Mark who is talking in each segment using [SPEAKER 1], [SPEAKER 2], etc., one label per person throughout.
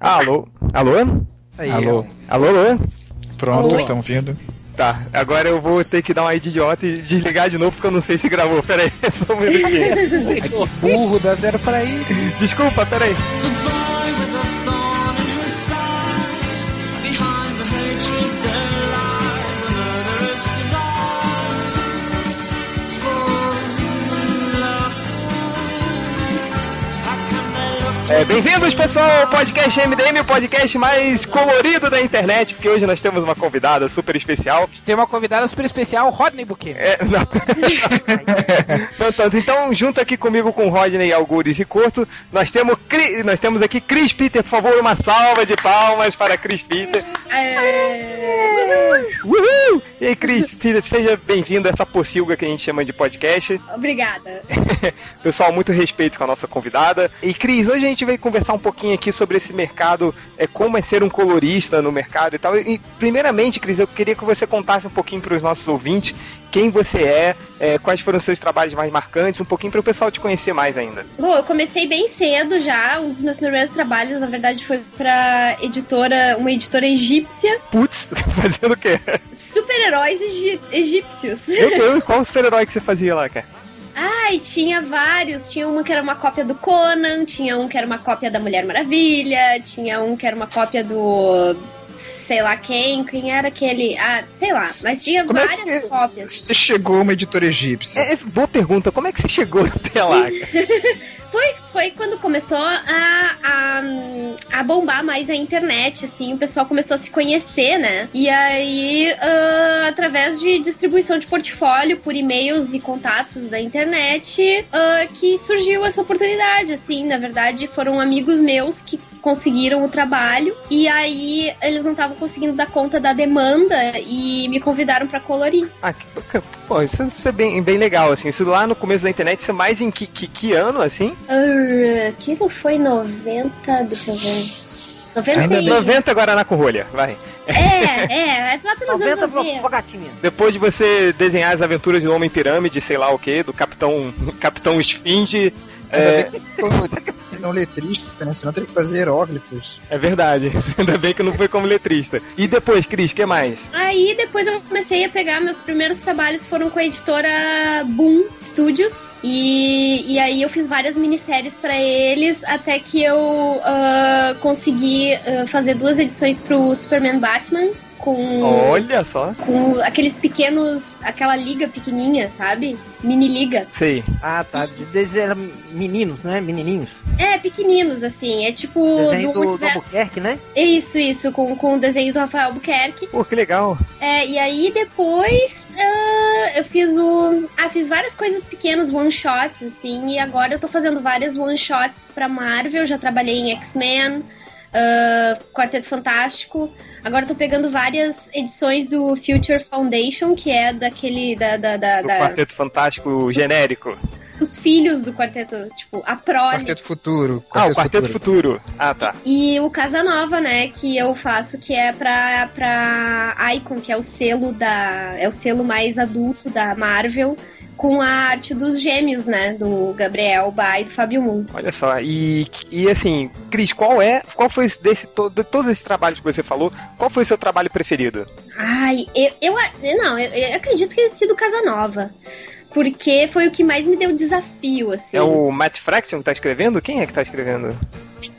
[SPEAKER 1] Alô? Alô?
[SPEAKER 2] Aí,
[SPEAKER 1] alô? Alô, alô?
[SPEAKER 2] Pronto, estão vindo.
[SPEAKER 1] Tá, agora eu vou ter que dar uma de idiota e desligar de novo porque eu não sei se gravou. Pera aí, só um minutinho.
[SPEAKER 2] que burro, dá zero pra aí.
[SPEAKER 1] Desculpa, pera aí. É, Bem-vindos, pessoal, ao podcast MDM, o podcast mais colorido da internet, porque hoje nós temos uma convidada super especial.
[SPEAKER 2] Tem uma convidada super especial, Rodney Buquet.
[SPEAKER 1] É, não. não tanto. Então, junto aqui comigo com Rodney, Algures e Corto, nós temos, Cri... nós temos aqui Chris Peter. Por favor, uma salva de palmas para Chris Peter.
[SPEAKER 3] É...
[SPEAKER 1] Uhul! E aí, Cris, Peter, seja bem-vindo a essa pocilga que a gente chama de podcast.
[SPEAKER 3] Obrigada.
[SPEAKER 1] Pessoal, muito respeito com a nossa convidada. E, Cris, hoje a gente veio conversar um pouquinho aqui sobre esse mercado, é, como é ser um colorista no mercado e tal. E, primeiramente, Cris, eu queria que você contasse um pouquinho para os nossos ouvintes quem você é, é, quais foram os seus trabalhos mais marcantes, um pouquinho para o pessoal te conhecer mais ainda.
[SPEAKER 3] Bom, eu comecei bem cedo já. Um dos meus primeiros trabalhos, na verdade, foi para editora, uma editora egípcia.
[SPEAKER 1] Putz, fazendo o quê?
[SPEAKER 3] Super-heróis egípcios.
[SPEAKER 1] Meu Deus, qual super-herói que você fazia lá, cara?
[SPEAKER 3] Ai, tinha vários. Tinha um que era uma cópia do Conan, tinha um que era uma cópia da Mulher Maravilha, tinha um que era uma cópia do sei lá quem, quem era aquele. Ah, sei lá, mas tinha
[SPEAKER 2] Como
[SPEAKER 3] várias
[SPEAKER 2] é que
[SPEAKER 3] cópias.
[SPEAKER 2] Você chegou uma editora egípcia.
[SPEAKER 1] É, é, boa pergunta, como é que você chegou até lá?
[SPEAKER 3] foi, foi quando começou a, a, a, bombar mais a internet, assim, o pessoal começou a se conhecer, né? E aí, uh, através de distribuição de portfólio por e-mails e contatos da internet, uh, que surgiu essa oportunidade, assim, na verdade, foram amigos meus que conseguiram o trabalho e aí eles não estavam conseguindo dar conta da demanda e me convidaram para colorir.
[SPEAKER 1] Ah, que. Pô, isso, isso, é bem, bem legal, assim. Isso lá no começo da internet, isso é mais em que, que, que ano, assim?
[SPEAKER 3] Uh, aquilo foi 90, deixa eu ver. 90,
[SPEAKER 1] Ainda 90 Guaraná com rolha, vai.
[SPEAKER 3] É, é, é lá pelos 90 anos 90.
[SPEAKER 1] Depois de você desenhar as aventuras de um homem pirâmide, sei lá o que, do Capitão, Capitão Esfinge.
[SPEAKER 2] É... não letrista, né? Senão teria que fazer hieróglifos.
[SPEAKER 1] É verdade. Ainda bem que não foi como letrista. E depois, Cris, o que mais?
[SPEAKER 3] Aí depois eu comecei a pegar meus primeiros trabalhos foram com a editora Boom Studios. E, e aí eu fiz várias minisséries para eles até que eu uh, consegui uh, fazer duas edições pro Superman Batman com.
[SPEAKER 1] Olha só!
[SPEAKER 3] Com aqueles pequenos. aquela liga pequenininha, sabe? Mini liga.
[SPEAKER 1] Sei.
[SPEAKER 4] Ah, tá. De desenhar meninos, né? Menininhos.
[SPEAKER 3] É, pequeninos, assim. É tipo.
[SPEAKER 4] Desenho do, do, do Albuquerque, né?
[SPEAKER 3] Isso, isso. Com, com desenhos do Rafael Albuquerque.
[SPEAKER 1] Pô, que legal.
[SPEAKER 3] É, e aí depois. Uh, eu fiz o. Ah, fiz várias coisas pequenas, one shots, assim. E agora eu tô fazendo várias one shots pra Marvel. Já trabalhei em X-Men uh, Quarteto Fantástico. Agora tô pegando várias edições do Future Foundation, que é daquele. Da, da, da,
[SPEAKER 1] do da... Quarteto Fantástico os, genérico.
[SPEAKER 3] Os filhos do quarteto, tipo, a prole.
[SPEAKER 2] Quarteto Futuro.
[SPEAKER 1] Quarteto ah, o Quarteto Futuro. Futuro. Ah, tá.
[SPEAKER 3] E o Casa Nova, né, que eu faço, que é pra, pra Icon, que é o selo da. É o selo mais adulto da Marvel com a arte dos gêmeos, né? Do Gabriel Ba e do Fábio Moon.
[SPEAKER 1] Olha só, e, e assim, Cris, qual é, qual foi desse de todos esses trabalhos que você falou, qual foi o seu trabalho preferido?
[SPEAKER 3] Ai, eu, eu não, eu, eu acredito que tenha sido Casanova porque foi o que mais me deu desafio, assim.
[SPEAKER 1] É o Matt Fraction que tá escrevendo? Quem é que tá escrevendo?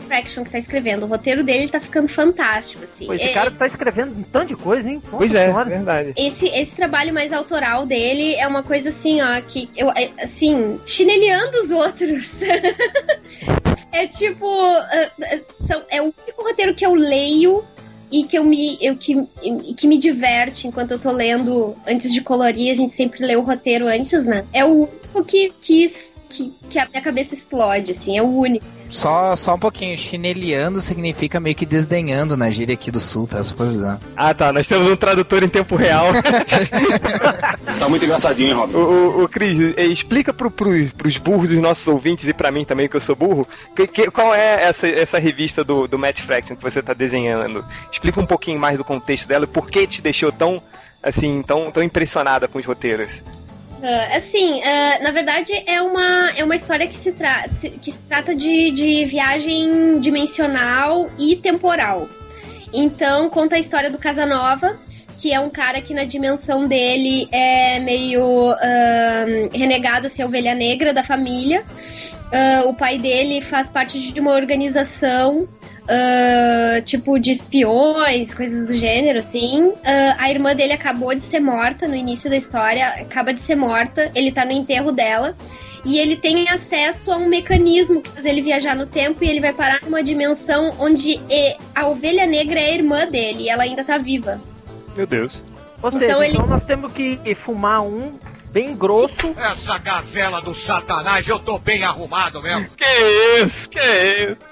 [SPEAKER 3] Fraction que tá escrevendo. O roteiro dele tá ficando fantástico, assim.
[SPEAKER 4] Pô, esse é, cara tá escrevendo um tanto de coisa, hein?
[SPEAKER 1] Nossa pois é, senhora. verdade.
[SPEAKER 3] Esse, esse trabalho mais autoral dele é uma coisa assim, ó, que eu, é, assim, chineleando os outros. é tipo, é, é o único roteiro que eu leio e que eu me eu que, que me diverte enquanto eu tô lendo antes de colorir, a gente sempre lê o roteiro antes, né? É o que quis que, que a minha cabeça explode, assim, é o único.
[SPEAKER 2] Só, só um pouquinho, chineleando significa meio que desdenhando na gíria aqui do sul, tá? Só pra avisar.
[SPEAKER 1] Ah, tá, nós temos um tradutor em tempo real.
[SPEAKER 5] tá muito engraçadinho, Rob.
[SPEAKER 1] O, o, o Cris, eh, explica pro, pros, pros burros dos nossos ouvintes e pra mim também, que eu sou burro, que, que, qual é essa, essa revista do, do Matt Fraction que você tá desenhando. Explica um pouquinho mais do contexto dela e por que te deixou tão, assim, tão, tão impressionada com os roteiros.
[SPEAKER 3] Uh, assim, uh, na verdade é uma, é uma história que se, tra que se trata de, de viagem dimensional e temporal. Então conta a história do Casanova, que é um cara que na dimensão dele é meio uh, renegado ser ovelha negra da família. Uh, o pai dele faz parte de uma organização Uh, tipo de espiões, coisas do gênero, assim. Uh, a irmã dele acabou de ser morta no início da história, acaba de ser morta, ele tá no enterro dela. E ele tem acesso a um mecanismo que faz ele viajar no tempo e ele vai parar numa dimensão onde a ovelha negra é a irmã dele e ela ainda tá viva.
[SPEAKER 1] Meu Deus.
[SPEAKER 4] Ou então seja, ele... então nós temos que fumar um bem grosso.
[SPEAKER 6] Essa gazela do satanás, eu tô bem arrumado mesmo.
[SPEAKER 1] Que isso, que isso.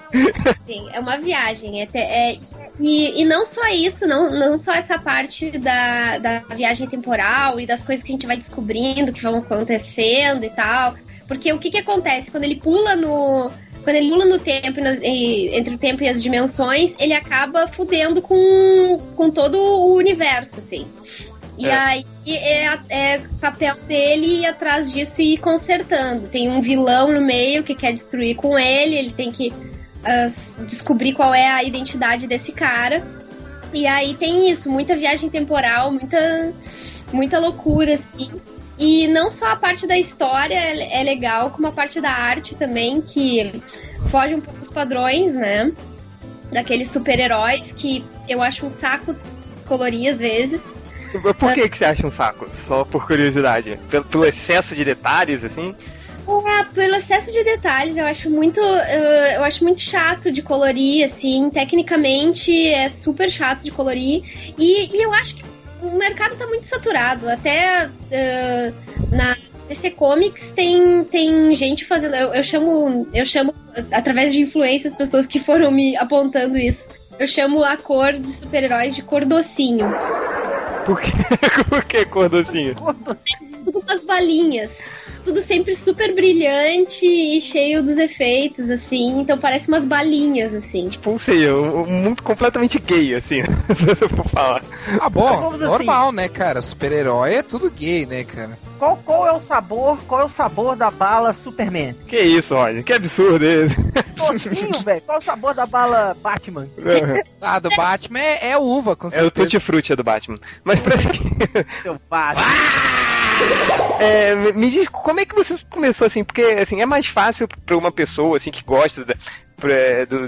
[SPEAKER 3] É uma viagem. É, é e, e não só isso, não, não só essa parte da, da viagem temporal e das coisas que a gente vai descobrindo, que vão acontecendo e tal. Porque o que, que acontece quando ele pula no. Quando ele pula no tempo, entre o tempo e as dimensões, ele acaba fudendo com, com todo o universo, assim. E é. aí é, é papel dele ir atrás disso e ir consertando. Tem um vilão no meio que quer destruir com ele, ele tem que uh, descobrir qual é a identidade desse cara. E aí tem isso, muita viagem temporal, muita, muita loucura, assim. E não só a parte da história é, é legal, como a parte da arte também, que foge um pouco dos padrões, né? Daqueles super-heróis que eu acho um saco colorir às vezes.
[SPEAKER 1] Por que, que você acha um saco? Só por curiosidade. Pelo, pelo excesso de detalhes, assim?
[SPEAKER 3] É, pelo excesso de detalhes, eu acho muito. Eu acho muito chato de colorir, assim. Tecnicamente é super chato de colorir. E, e eu acho que o mercado tá muito saturado. Até uh, na DC Comics tem, tem gente fazendo. Eu, eu chamo. Eu chamo, através de influências, pessoas que foram me apontando isso. Eu chamo a cor de super-heróis de cor docinho.
[SPEAKER 1] Por que, Por que cor docinho?
[SPEAKER 3] As balinhas tudo sempre super brilhante e cheio dos efeitos, assim. Então parece umas balinhas, assim.
[SPEAKER 1] Tipo, sei, um mundo completamente gay, assim, se eu for falar.
[SPEAKER 2] Ah, bom, assim. normal, assim. né, cara? Super-herói é tudo gay, né, cara?
[SPEAKER 4] Qual, qual é o sabor? Qual é o sabor da bala Superman?
[SPEAKER 1] Que isso, Roger? Que absurdo esse.
[SPEAKER 4] Docinho, velho. Qual é o sabor da bala Batman?
[SPEAKER 2] ah, do Batman é, é uva, com certeza.
[SPEAKER 1] É o Tutti Frutti do Batman. Mas pra seguir.
[SPEAKER 4] Seu Batman. Ah!
[SPEAKER 1] É, me diz como é que você começou assim, porque assim é mais fácil para uma pessoa assim que gosta da,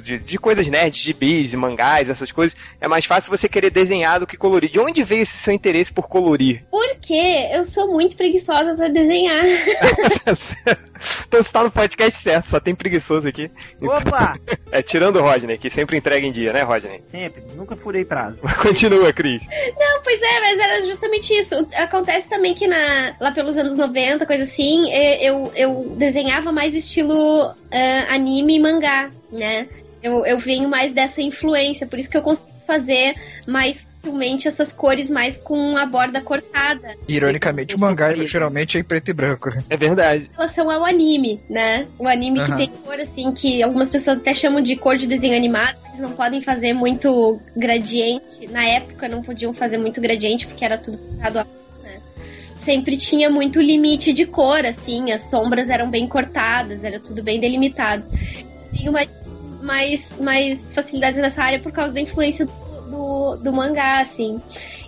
[SPEAKER 1] de, de, coisas nerds, de bis, mangás, essas coisas, é mais fácil você querer desenhar do que colorir. De onde veio esse seu interesse por colorir?
[SPEAKER 3] Porque eu sou muito preguiçosa para desenhar.
[SPEAKER 1] então você tá no podcast certo, só tem preguiçoso aqui.
[SPEAKER 4] Opa!
[SPEAKER 1] é, tirando o Rodney, que sempre entrega em dia, né, Rodney?
[SPEAKER 4] Sempre, nunca furei prazo.
[SPEAKER 1] Continua, Cris.
[SPEAKER 3] Não, pois é, mas era justamente isso. Acontece também que na, lá pelos anos 90, coisa assim, é, eu, eu desenhava mais estilo uh, anime e mangá né? Eu, eu venho mais dessa influência, por isso que eu consigo fazer mais facilmente essas cores mais com a borda cortada.
[SPEAKER 2] Ironicamente, o mangá geralmente é em preto e branco.
[SPEAKER 1] É verdade.
[SPEAKER 3] Em relação ao anime, né? O anime uhum. que tem cor assim, que algumas pessoas até chamam de cor de desenho animado, eles não podem fazer muito gradiente. Na época não podiam fazer muito gradiente porque era tudo pintado a né? sempre tinha muito limite de cor, assim, as sombras eram bem cortadas, era tudo bem delimitado. Tem uma mais, mais facilidade nessa área por causa da influência do, do, do mangá, assim.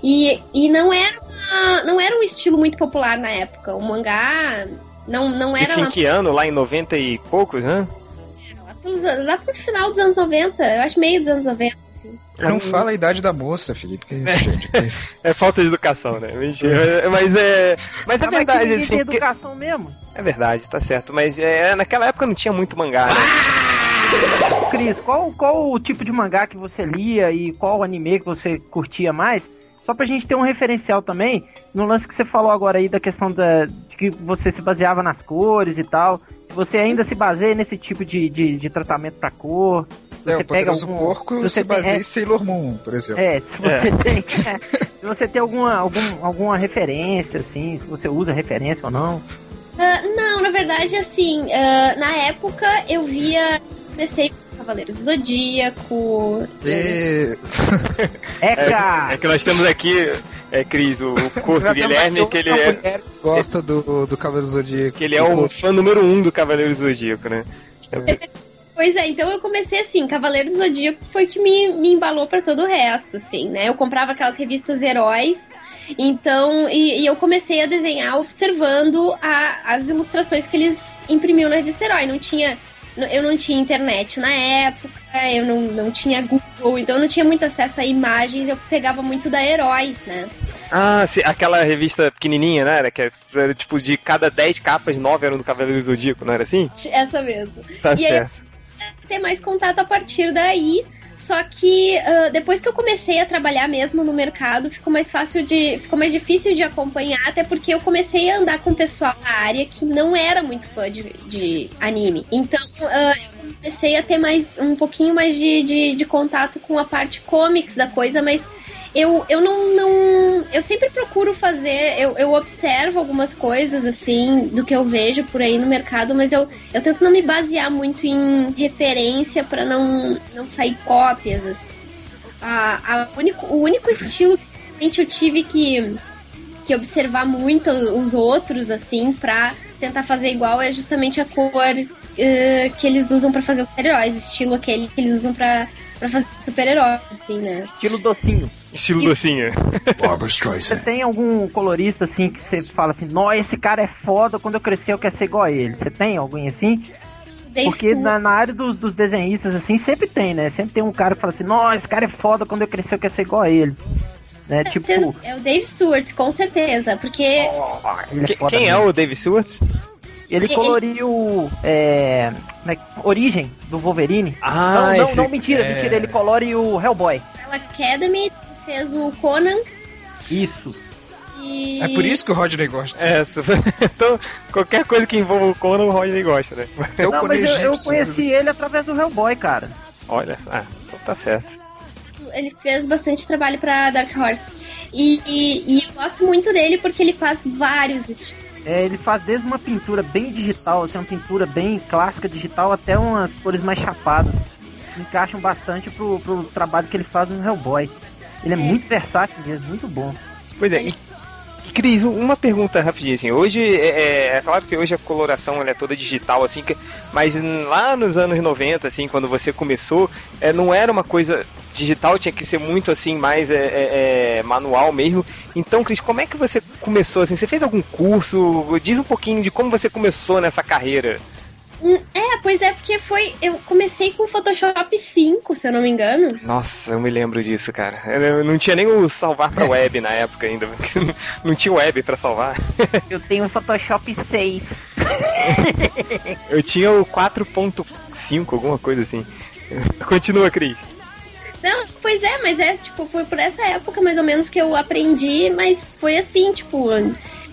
[SPEAKER 3] E, e não era uma, não era um estilo muito popular na época. O mangá não, não era.
[SPEAKER 1] Isso em que ano? Lá em 90 e poucos, né?
[SPEAKER 3] Lá, pro final dos anos 90, eu acho meio dos anos 90. Assim.
[SPEAKER 2] Não fala a idade da moça, Felipe. Que
[SPEAKER 1] é,
[SPEAKER 2] gente,
[SPEAKER 1] que é, isso? é falta de educação, né? Mentira. mas é. Mas é verdade.
[SPEAKER 4] Assim, tem educação mesmo.
[SPEAKER 1] É verdade, tá certo. Mas é, naquela época não tinha muito mangá, né?
[SPEAKER 4] Cris, qual, qual o tipo de mangá que você lia e qual anime que você curtia mais? Só pra gente ter um referencial também, no lance que você falou agora aí da questão da, de que você se baseava nas cores e tal. Se você ainda se baseia nesse tipo de, de, de tratamento pra cor.
[SPEAKER 2] É, você pega algum, porco se você se baseia tem, é, em Sailor Moon, por exemplo.
[SPEAKER 4] É, se você é. tem. É, se você tem alguma, algum, alguma referência, assim, se você usa referência ou não.
[SPEAKER 3] Uh, não, na verdade, assim, uh, na época eu via comecei com Cavaleiros do Zodíaco.
[SPEAKER 2] E...
[SPEAKER 1] É, é, é, que nós temos aqui, é, Cris, o, o curso Guilherme, que ele é.
[SPEAKER 2] gosta do, do Cavaleiro Zodíaco.
[SPEAKER 1] Que ele é um fã número um do Cavaleiro Zodíaco, né?
[SPEAKER 3] Pois é, então eu comecei assim, Cavaleiro do Zodíaco foi que me, me embalou para todo o resto, assim, né? Eu comprava aquelas revistas heróis, então, e, e eu comecei a desenhar observando a, as ilustrações que eles imprimiam na revista Herói. Não tinha, eu não tinha internet na época, eu não, não tinha Google, então eu não tinha muito acesso a imagens, eu pegava muito da Herói, né?
[SPEAKER 1] Ah, sim, aquela revista pequenininha, né? Era, que era tipo de cada 10 capas, 9 eram do Cavaleiro Zodíaco, não era assim?
[SPEAKER 3] Essa mesmo.
[SPEAKER 1] Tá
[SPEAKER 3] e
[SPEAKER 1] certo.
[SPEAKER 3] aí ter mais contato a partir daí. Só que uh, depois que eu comecei a trabalhar mesmo no mercado, ficou mais fácil de. ficou mais difícil de acompanhar, até porque eu comecei a andar com pessoal na área que não era muito fã de, de anime. Então uh, eu comecei a ter mais um pouquinho mais de, de, de contato com a parte comics da coisa, mas eu, eu não, não. Eu sempre procuro fazer. Eu, eu observo algumas coisas, assim, do que eu vejo por aí no mercado, mas eu, eu tento não me basear muito em referência para não, não sair cópias. Assim. A, a único, o único estilo que eu tive que, que observar muito os outros, assim, pra tentar fazer igual é justamente a cor uh, que eles usam para fazer os super-heróis, o estilo aquele que eles usam pra, pra fazer super-heróis, assim, né?
[SPEAKER 4] Estilo docinho.
[SPEAKER 1] Estilo
[SPEAKER 3] E-
[SPEAKER 1] docinho.
[SPEAKER 5] Barbara
[SPEAKER 4] Você
[SPEAKER 5] Streisand.
[SPEAKER 4] tem algum colorista assim que você fala assim, nossa, esse cara é foda, quando eu crescer eu quero ser igual a ele. Você tem alguém assim?
[SPEAKER 3] Dave
[SPEAKER 4] Porque na, na área dos, dos desenhistas, assim, sempre tem, né? Sempre tem um cara que fala assim, nossa, esse cara é foda, quando eu crescer eu quero ser igual a ele. Né? Tipo,
[SPEAKER 3] É o Dave Stewart, com certeza, porque
[SPEAKER 1] Que-
[SPEAKER 4] é
[SPEAKER 1] quem é
[SPEAKER 4] mesmo.
[SPEAKER 1] o Dave Stewart?
[SPEAKER 4] Ele coloriu é, como é Origem do Wolverine.
[SPEAKER 1] Ah,
[SPEAKER 4] não, não,
[SPEAKER 1] esse-
[SPEAKER 4] não, mentira,
[SPEAKER 2] é.
[SPEAKER 4] mentira, ele colore o Hellboy.
[SPEAKER 3] Ela Academy fez o Conan
[SPEAKER 4] Isso.
[SPEAKER 3] e.
[SPEAKER 2] É por isso que o Rodney gosta.
[SPEAKER 1] É, então, qualquer coisa que envolva o Conan, o Rodney gosta, né?
[SPEAKER 2] O
[SPEAKER 4] não, mas eu, eu conheci ele através do Hellboy, cara.
[SPEAKER 1] Olha, ah, então tá certo.
[SPEAKER 3] Ele fez bastante trabalho pra Dark Horse. E, e- e eu gosto muito dele porque ele faz vários estilos.
[SPEAKER 4] É, ele faz desde uma pintura bem digital, assim, uma pintura bem clássica digital, até umas cores mais chapadas. Encaixam bastante pro, pro trabalho que ele faz no Hellboy. Ele é,
[SPEAKER 3] É.
[SPEAKER 4] muito versátil mesmo, muito bom.
[SPEAKER 1] Pois é, e, e Cris, uma pergunta rapidinho, assim, hoje, é, é- é claro que hoje a coloração é toda digital, assim, mas lá nos anos 90, assim, quando você começou, é, não era uma coisa digital, tinha que ser muito, assim, mais é, é, é, manual mesmo. Então, Cris, como é que você começou, assim, você fez algum curso? Diz um pouquinho de como você começou nessa carreira.
[SPEAKER 3] É, pois é, porque foi. Eu comecei com o Photoshop 5, se eu não me engano.
[SPEAKER 1] Nossa, eu me lembro disso, cara. Eu não tinha nem o salvar pra web na época ainda. Não tinha web pra salvar.
[SPEAKER 4] Eu tenho o Photoshop 6.
[SPEAKER 1] Eu tinha o 4.5, alguma coisa assim. Continua, Cris.
[SPEAKER 3] Não, pois é, mas é, tipo, foi por essa época mais ou menos que eu aprendi, mas foi assim, tipo,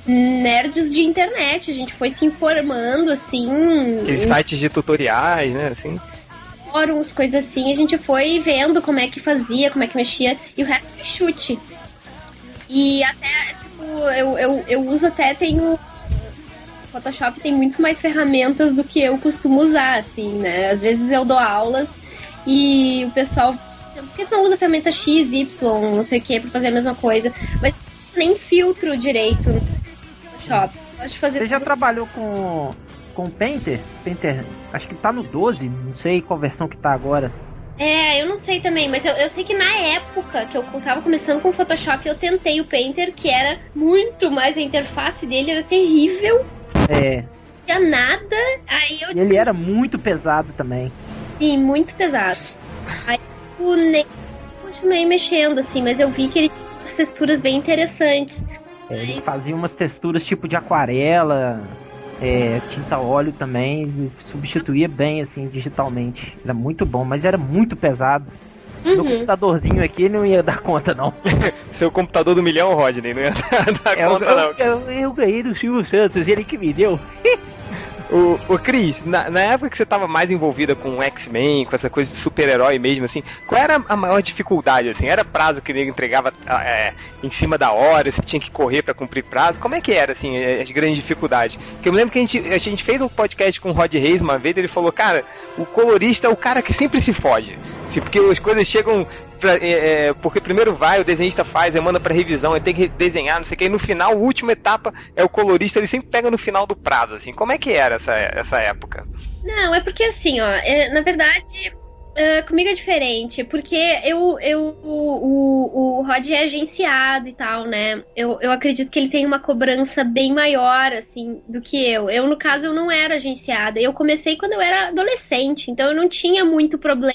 [SPEAKER 3] nerds de internet, a gente foi se informando, assim,
[SPEAKER 1] Aqueles
[SPEAKER 3] em
[SPEAKER 1] sites de tutoriais, né? Assim.
[SPEAKER 3] fóruns, coisas assim, a gente foi vendo como é que fazia, como é que mexia, e o resto foi chute. E até, tipo, eu, eu, eu uso até, tenho. Photoshop tem muito mais ferramentas do que eu costumo usar, assim, né? Às vezes eu dou aulas e o pessoal. Por que você não usa a ferramenta X, Y, não sei o que, pra fazer a mesma coisa? Mas nem filtro direito Photoshop. Eu Gosto de fazer
[SPEAKER 4] Você já
[SPEAKER 3] tudo-
[SPEAKER 4] trabalhou com com o Painter? Painter, acho que tá no 12, não sei qual versão que tá agora.
[SPEAKER 3] É, eu não sei também, mas eu, eu sei que na época que eu tava começando com o Photoshop, eu tentei o Painter, que era muito mais, a interface dele era terrível,
[SPEAKER 4] É,
[SPEAKER 3] não tinha nada, aí eu
[SPEAKER 4] e ele era muito pesado também.
[SPEAKER 3] Sim, muito pesado. Aí eu nem continuei mexendo, assim, mas eu vi que ele tinha texturas bem interessantes.
[SPEAKER 4] É, ele fazia umas texturas tipo de aquarela, é, tinta óleo também, substituía bem assim digitalmente. Era muito bom, mas era muito pesado. No
[SPEAKER 3] Uhum.
[SPEAKER 4] computadorzinho aqui não ia dar conta não.
[SPEAKER 1] Seu computador do milhão, Rodney, não ia dar, dar
[SPEAKER 4] Eu,
[SPEAKER 1] conta, não.
[SPEAKER 4] eu, eu, eu ganhei do Silvio Santos, ele que me deu.
[SPEAKER 1] O, o Cris, na, na época que você tava mais envolvida com X-Men, com essa coisa de super-herói mesmo, assim, qual era a maior dificuldade, assim? Era prazo que ele entregava ah, é, em cima da hora, você tinha que correr pra cumprir prazo? Como é que era, assim, as grandes dificuldades? Porque eu me lembro que a gente, a gente fez um podcast com o Rod Reis uma vez, ele falou, cara, o colorista é o cara que sempre se foge. Assim, porque as coisas chegam pra- é, é, porque primeiro vai, o desenhista faz, aí manda pra revisão, aí tem que desenhar, não sei o que, e no final, a última etapa é o colorista, ele sempre pega no final do prazo, assim. Como é que era essa, essa época?
[SPEAKER 3] Não, é porque assim, ó, é, na verdade, é, comigo é diferente, porque eu, eu o, o, o Rod é agenciado e tal, né? Eu, eu acredito que ele tem uma cobrança bem maior, assim, do que eu. Eu, no caso, eu não era agenciada. Eu comecei quando eu era adolescente, então eu não tinha muito problema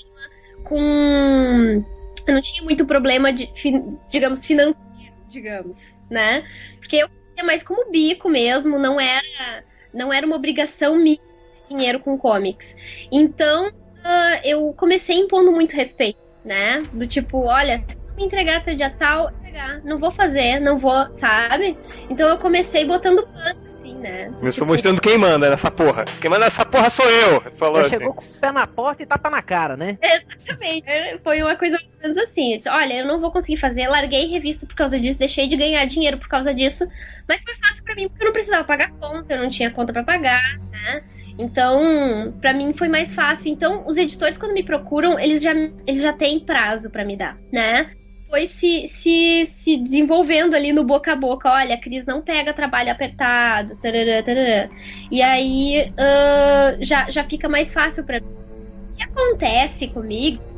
[SPEAKER 3] com. Eu não tinha muito problema de, digamos, financeiro, digamos, né? Porque eu ia mais como bico mesmo, não era, não era uma obrigação minha dinheiro com comics. Então, ah, eu comecei impondo muito respeito, né? Do tipo, olha, se me entregar até dia tal, entregar. não vou fazer, não vou, sabe? Então eu comecei botando pano, assim, né?
[SPEAKER 1] Eu
[SPEAKER 3] Tipo,
[SPEAKER 1] mostrando quem manda nessa porra. Quem manda nessa porra sou eu. Falou
[SPEAKER 4] Já
[SPEAKER 1] assim.
[SPEAKER 4] chegou com o pé na porta e tapa na cara, né?
[SPEAKER 3] Exatamente. Foi uma coisa menos assim. Eu disse, Olha, eu não vou conseguir fazer, larguei revista por causa disso, deixei de ganhar dinheiro por causa disso, mas foi fácil pra mim porque eu não precisava pagar conta, eu não tinha conta pra pagar, né? Então, pra mim foi mais fácil. Então, os editores quando me procuram, eles já eles já têm prazo pra me dar, né? Foi se, se, se desenvolvendo ali no boca a boca. Olha, a Cris não pega trabalho apertado. Tarará, tarará. E aí ah, já, já fica mais fácil pra mim. O que acontece comigo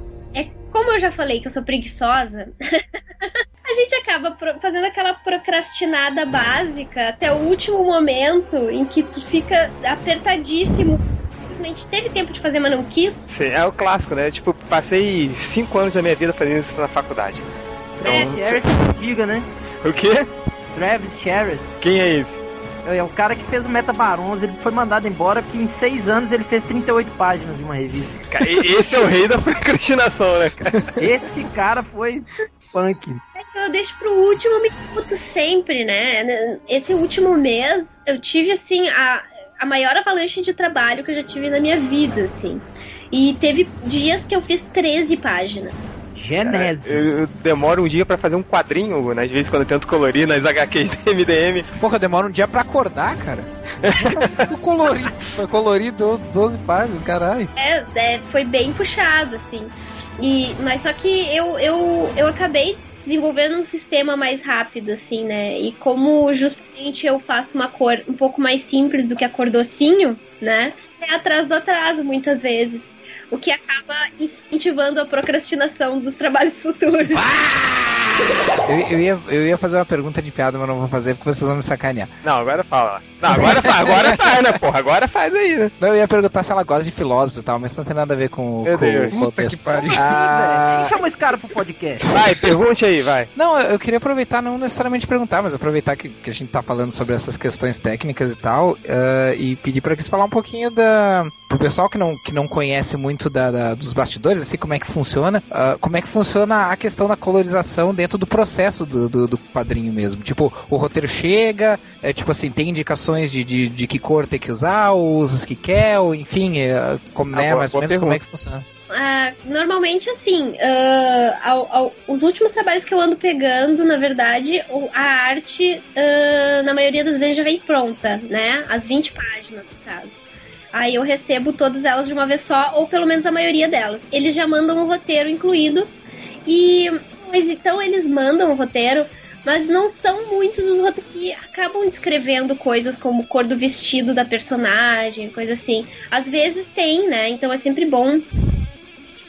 [SPEAKER 3] como eu já falei que eu sou preguiçosa, a gente acaba fazendo aquela procrastinada básica até o último momento em que tu fica apertadíssimo. Simplesmente teve tempo de fazer, mas não quis.
[SPEAKER 1] Sim, é o clássico, né? Tipo, passei cinco anos da minha vida fazendo isso na faculdade.
[SPEAKER 3] É,
[SPEAKER 1] Então,
[SPEAKER 4] Sherris, diga, né?
[SPEAKER 1] o quê?
[SPEAKER 4] Travis Sherris
[SPEAKER 1] Quem é esse?
[SPEAKER 4] É o cara que fez o Meta Barons. Ele foi mandado embora porque em seis anos ele fez 38 páginas de uma revista.
[SPEAKER 1] E- esse é o rei da procrastinação, né, cara?
[SPEAKER 4] Esse cara foi punk.
[SPEAKER 3] eu deixo pro último minuto sempre, né? Esse último mês eu tive assim a, a maior avalanche de trabalho que eu já tive na minha vida, assim. E teve dias que eu fiz 13 páginas.
[SPEAKER 4] Genésio.
[SPEAKER 1] Eu, eu demoro um dia pra fazer um quadrinho, né? às vezes quando eu tento colorir nas HQs da MDM.
[SPEAKER 2] Porra, demora um dia pra acordar, cara. Eu colori, foi colorido 12 páginas, caralho.
[SPEAKER 3] É, é, foi bem puxado, assim. E, mas só que eu, eu, eu acabei desenvolvendo um sistema mais rápido, assim, né? E como justamente eu faço uma cor um pouco mais simples do que a cor docinho, né? É atrás do atraso, muitas vezes. O que acaba incentivando a procrastinação dos trabalhos futuros.
[SPEAKER 2] Eu, eu ia, eu ia fazer uma pergunta de piada, mas não vou fazer porque vocês vão me sacanear.
[SPEAKER 1] Não, agora fala. Não, agora faz, agora faz, né, porra? Agora faz aí, né?
[SPEAKER 2] Não, eu ia perguntar se ela gosta de filósofos e tal, mas não tem nada a ver com,
[SPEAKER 1] Meu
[SPEAKER 2] com,
[SPEAKER 1] Deus.
[SPEAKER 2] com o
[SPEAKER 7] Puta que pariu.
[SPEAKER 2] Ah,
[SPEAKER 4] Quem chama esse cara pro podcast?
[SPEAKER 1] Vai, pergunte aí, vai.
[SPEAKER 2] Não, eu eu queria aproveitar, não necessariamente perguntar, mas aproveitar que, que a gente tá falando sobre essas questões técnicas e tal, eh, e pedir pra eles falar um pouquinho da. Pro pessoal que não, que não conhece muito da, da- dos bastidores, assim, como é que funciona, ah, como é que funciona a questão da colorização dentro do processo do, do, do quadrinho mesmo. Tipo, o roteiro chega, é tipo assim, tem indicações de, de, de que cor tem que usar, ou usa os que quer, ou enfim, é, como, né,
[SPEAKER 1] boa-
[SPEAKER 2] mais ou menos como é que funciona.
[SPEAKER 3] Ah, normalmente, assim, ah, ao- ao- os últimos trabalhos que eu ando pegando, na verdade, o- a arte, ah, na maioria das vezes, já vem pronta, né? As 20 páginas, no caso. Aí eu recebo todas elas de uma vez só, ou pelo menos a maioria delas. Eles já mandam o roteiro incluído. E mas então eles mandam o roteiro, mas não são muitos os roteiros que acabam descrevendo coisas como cor do vestido da personagem, coisa assim. Às vezes tem, né? Então é sempre bom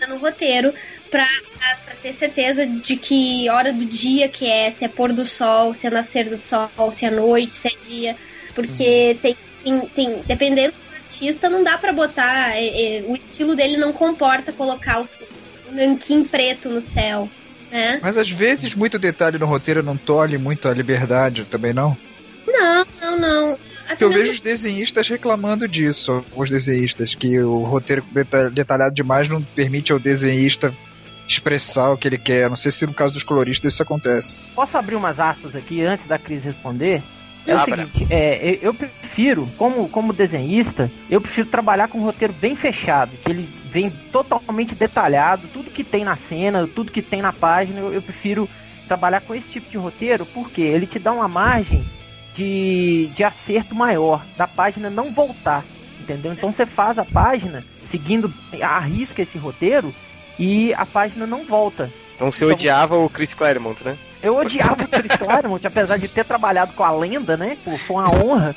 [SPEAKER 3] no roteiro pra, pra, ter certeza de que hora do dia que é, se é pôr do sol, se é nascer do sol, se é noite, se é dia. Porque tem, tem, tem- dependendo do artista, não dá pra botar. é, é, o estilo dele não comporta colocar o, o nanquim preto no céu. Né?
[SPEAKER 7] Mas às vezes muito detalhe no roteiro não tolhe muito a liberdade também, não?
[SPEAKER 3] Não, não, não. Até
[SPEAKER 7] eu
[SPEAKER 3] mesmo-
[SPEAKER 7] vejo os desenhistas reclamando disso, os desenhistas, que o roteiro deta- detalhado demais não permite ao desenhista expressar o que ele quer. Não sei se no caso dos coloristas isso acontece.
[SPEAKER 4] Posso abrir umas aspas aqui antes da Cris responder? É o seguinte, é, eu- prefiro, como, como desenhista, eu prefiro trabalhar com um roteiro bem fechado, que ele vem totalmente detalhado, tudo que tem na cena, tudo que tem na página, eu, eu prefiro trabalhar com esse tipo de roteiro, porque ele te dá uma margem de, de acerto maior, da página não voltar, entendeu? Então você faz a página seguindo, arrisca esse roteiro e a página não volta.
[SPEAKER 1] Então você odiava o Chris Claremont, né?
[SPEAKER 4] Eu odiava o Chris Claremont, apesar de ter trabalhado com a lenda, né? Pô, Foi uma honra.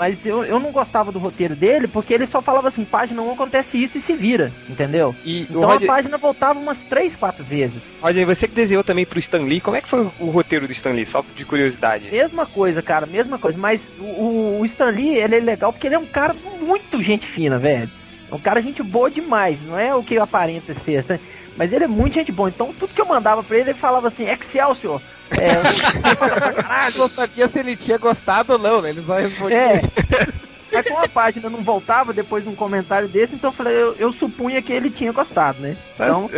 [SPEAKER 4] Mas eu, eu não gostava do roteiro dele porque ele só falava assim: página 1 acontece isso e se vira, entendeu?
[SPEAKER 1] E
[SPEAKER 4] Então
[SPEAKER 1] Roger,
[SPEAKER 4] a página voltava umas 3, 4 vezes.
[SPEAKER 1] Roger, você que desenhou também pro Stan Lee, como é que foi o roteiro do Stan Lee? Só de curiosidade.
[SPEAKER 4] Mesma coisa, cara, mesma coisa. Mas o, o Stan Lee, ele é legal porque ele é um cara muito gente fina, velho. É um cara gente boa demais, não é o que aparenta ser, sabe? Mas ele é muito gente boa. Então tudo que eu mandava pra ele, ele falava assim: Excelsior! É,
[SPEAKER 2] Eu não sabia se ele tinha gostado ou não, né? Ele só respondia
[SPEAKER 4] É.
[SPEAKER 2] isso.
[SPEAKER 4] Mas como a página não voltava depois de um comentário desse, então eu falei, eu, eu supunha que ele tinha gostado, né? Então,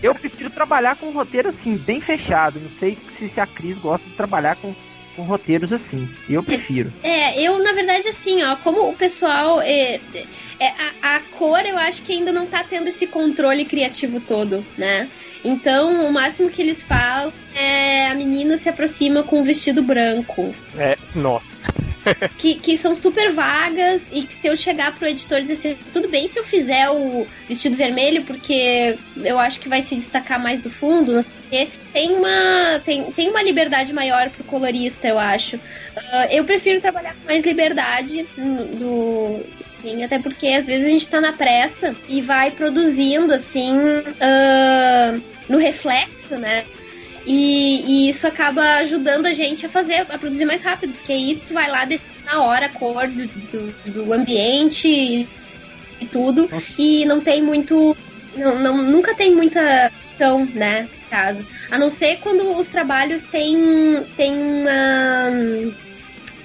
[SPEAKER 4] eu prefiro trabalhar com um roteiro assim, bem fechado. Não sei se, se a Cris gosta de trabalhar com, com roteiros assim. Eu prefiro.
[SPEAKER 3] É, eu, na verdade, assim, ó, como o pessoal. É, é, a, a cor, eu acho que ainda não tá tendo esse controle criativo todo, né? Então, o máximo que eles falam é a menina se aproxima com um vestido branco.
[SPEAKER 1] É, nossa.
[SPEAKER 3] que, que são super vagas e que se eu chegar pro editor e dizer assim, tudo bem se eu fizer o vestido vermelho, porque eu acho que vai se destacar mais do fundo, não sei o quê. Tem uma, tem, tem uma liberdade maior pro colorista, eu acho. Ah, eu prefiro trabalhar com mais liberdade do. Sim, até porque às vezes a gente tá na pressa e vai produzindo assim ah, no reflexo, né? E, e isso acaba ajudando a gente a fazer, a produzir mais rápido, porque aí tu vai lá decidir na hora a cor do, do, do ambiente e, e tudo, e não tem muito. Não, não, nunca tem muita ação, né? Caso. A não ser quando os trabalhos têm, têm uma.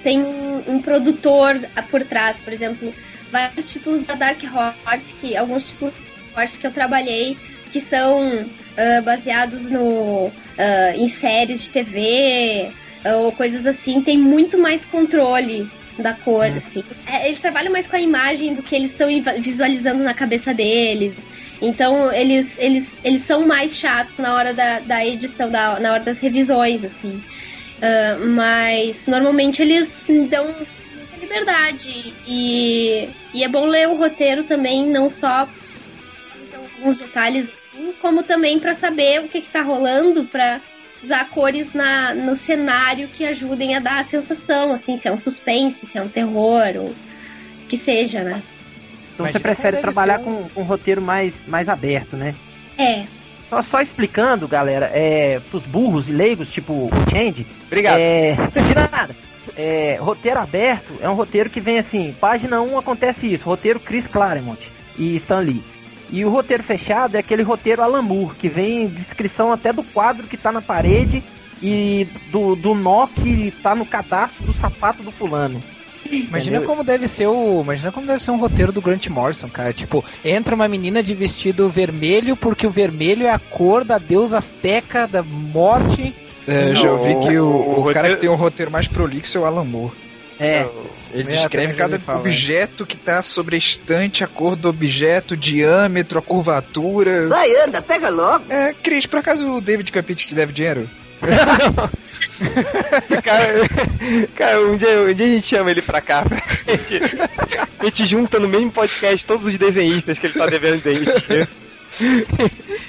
[SPEAKER 3] Tem um, um produtor por trás, por exemplo, vários títulos da Dark Horse, que alguns títulos da Dark Horse que eu trabalhei, que são ah, baseados no ah, em séries de TV ah, ou coisas assim, tem muito mais controle da cor, assim. É, eles trabalham mais com a imagem do que eles estão visualizando na cabeça deles. Então, eles, eles, eles são mais chatos na hora da, da edição, da, na hora das revisões, assim. Ah, mas, normalmente, eles dão muita liberdade. E, e é bom ler o roteiro também, não só então, alguns detalhes, como também para saber o que, que tá rolando, para usar cores na, no cenário que ajudem a dar a sensação, assim, se é um suspense, se é um terror, ou que seja, né?
[SPEAKER 4] Então
[SPEAKER 2] Mas
[SPEAKER 4] você prefere
[SPEAKER 2] deve
[SPEAKER 4] trabalhar
[SPEAKER 2] ser
[SPEAKER 4] com, com um roteiro mais, mais aberto, né?
[SPEAKER 3] É.
[SPEAKER 4] Só, só explicando, galera, é, pros burros e leigos, tipo o Change,
[SPEAKER 1] Obrigado.
[SPEAKER 4] É, de nada. É, roteiro aberto é um roteiro que vem assim, página 1 acontece isso, roteiro Chris Claremont e Stan Lee. E o roteiro fechado é aquele roteiro Alan Moore, que vem descrição até do quadro que tá na parede e do, do nó que tá no cadastro do sapato do fulano.
[SPEAKER 2] Imagina
[SPEAKER 4] Entendeu?
[SPEAKER 2] como deve ser o. Imagina como deve ser um roteiro do Grant Morrison, cara. Tipo, entra uma menina de vestido vermelho, porque o vermelho é a cor da deusa azteca da morte.
[SPEAKER 7] É, já ouvi que o,
[SPEAKER 1] o
[SPEAKER 7] o cara
[SPEAKER 1] roteiro-
[SPEAKER 7] que tem um roteiro mais prolixo é o Alan Moore.
[SPEAKER 4] É,
[SPEAKER 7] Ele
[SPEAKER 2] É,
[SPEAKER 7] descreve cada
[SPEAKER 2] falar.
[SPEAKER 7] objeto que tá sobre a estante, a cor do objeto, o diâmetro, a curvatura.
[SPEAKER 8] Vai, anda, pega logo.
[SPEAKER 7] É, Cris, por acaso o David Capite te deve dinheiro?
[SPEAKER 1] Cara, cara um, dia, um dia a gente chama ele pra cá. pra gente- A gente junta no mesmo podcast todos os desenhistas que ele tá devendo entendeu?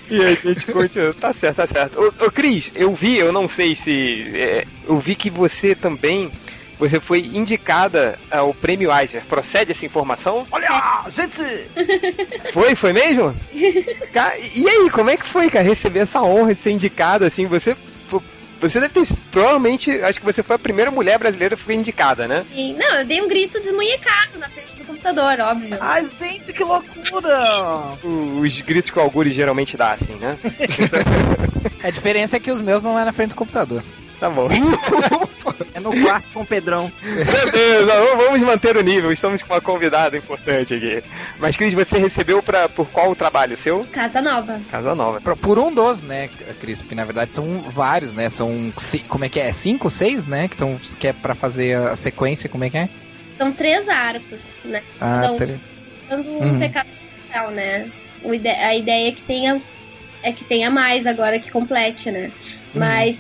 [SPEAKER 1] E aí a gente continua. Tá certo, tá certo. Ô, ô Cris, eu vi, eu não sei se. é, eu vi que você também. Você foi indicada ao prêmio Eisner. Procede essa informação?
[SPEAKER 4] olha, gente,
[SPEAKER 1] Foi, foi mesmo? E aí, como é que foi, cara, receber essa honra de ser indicada, assim, você... Você deve ter, provavelmente, acho que você foi a primeira mulher brasileira que foi indicada, né?
[SPEAKER 3] E, não, eu dei um grito desmunhecado na frente do computador, óbvio.
[SPEAKER 4] ai gente, que loucura!
[SPEAKER 1] Os gritos que o Algures geralmente dá, assim, né?
[SPEAKER 2] A diferença é que os meus não é na frente do computador.
[SPEAKER 1] Tá bom.
[SPEAKER 4] É no quarto com o Pedrão.
[SPEAKER 1] Beleza, vamos- vamos manter o nível, estamos com uma convidada importante aqui. Mas, Cris, você recebeu pra, por qual trabalho seu?
[SPEAKER 3] Casa Nova.
[SPEAKER 1] Casa Nova.
[SPEAKER 2] Por- um dos, né, Cris? Porque na verdade são vários, né? São. Como é que é? Cinco, seis, né? Que, tão, que é pra fazer a sequência, como é que é?
[SPEAKER 3] São três arcos, né?
[SPEAKER 2] Ah,
[SPEAKER 3] Então,
[SPEAKER 2] tre-
[SPEAKER 3] Dando um
[SPEAKER 2] Uhum.
[SPEAKER 3] pecado né? O a ideia é que tenha é que tenha mais agora que complete, né? Mas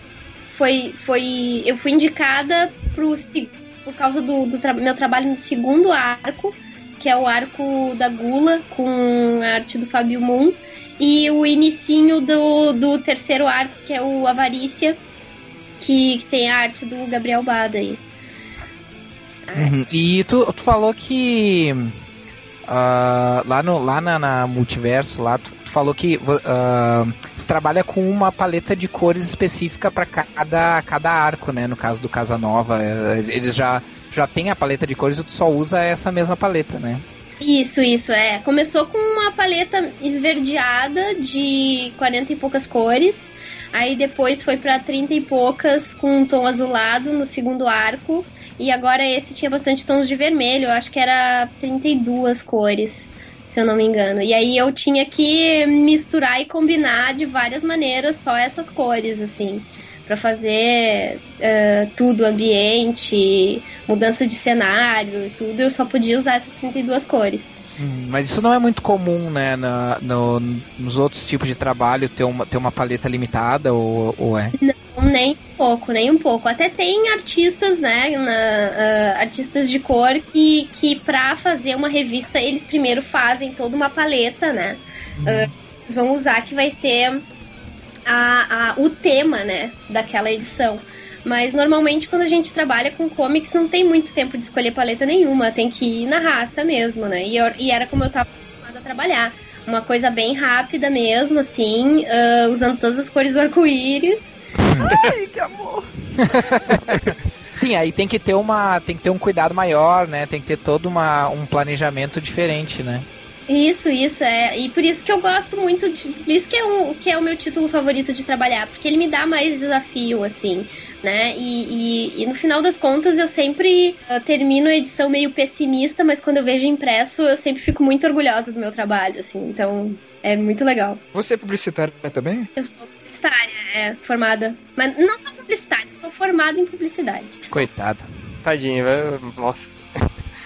[SPEAKER 3] foi foi eu fui indicada pro por causa do, do tra- meu trabalho no segundo arco, que é o arco da Gula com a arte do Fábio Moon e o inicinho do, do terceiro arco, que é o Avarícia, que, que tem a arte do Gabriel Bada aí.
[SPEAKER 2] Uhum. E tu, tu falou que ah, lá, no, lá na, na multiverso, lá tu falou que você trabalha com uma paleta de cores específica para cada, cada arco, né? No caso do Casa Nova, eh, eles já já tem a paleta de cores e tu só usa essa mesma paleta, né?
[SPEAKER 3] Isso, isso, é. Começou com uma paleta esverdeada de 40 e poucas cores. Aí depois foi pra 30 e poucas com um tom azulado no segundo arco. E agora esse tinha bastante tons de vermelho, acho que era 32 cores, se eu não me engano. E aí eu tinha que misturar e combinar de várias maneiras só essas cores, assim. Pra fazer uh, tudo, ambiente, mudança de cenário e tudo, eu só podia usar essas 32 cores.
[SPEAKER 2] Hum, Mas isso não é muito comum, né? Na, no- nos outros tipos de trabalho ter uma, ter uma paleta limitada ou, ou é?
[SPEAKER 3] Não, nem um pouco, nem um pouco. Até tem artistas, né, na- ah, artistas de cor que, que pra fazer uma revista eles primeiro fazem toda uma paleta, né? Ah, eles vão usar que vai ser a, a- o tema, né, daquela edição. Mas normalmente quando a gente trabalha com comics não tem muito tempo de escolher paleta nenhuma, tem que ir na raça mesmo, né? E, eu- e era como eu tava acostumada a trabalhar. Uma coisa bem rápida mesmo, assim, ah, usando todas as cores do arco-íris.
[SPEAKER 4] Ai, que amor.
[SPEAKER 2] Sim, aí tem que ter uma. Tem que ter um cuidado maior, né? Tem que ter todo uma, um planejamento diferente, né?
[SPEAKER 3] Isso, isso, é. E por isso que eu gosto muito de. Por isso que é, um, que é o meu título favorito de trabalhar, porque ele me dá mais desafio, assim, né? E, e, e no final das contas eu sempre ah, termino a edição meio pessimista, mas quando eu vejo impresso eu sempre fico muito orgulhosa do meu trabalho, assim. Então é muito legal.
[SPEAKER 7] Você é publicitária também?
[SPEAKER 3] Eu sou publicitária, é, formada. Mas não sou publicitária, sou formada em publicidade.
[SPEAKER 2] Coitado.
[SPEAKER 1] Tadinho. Nossa.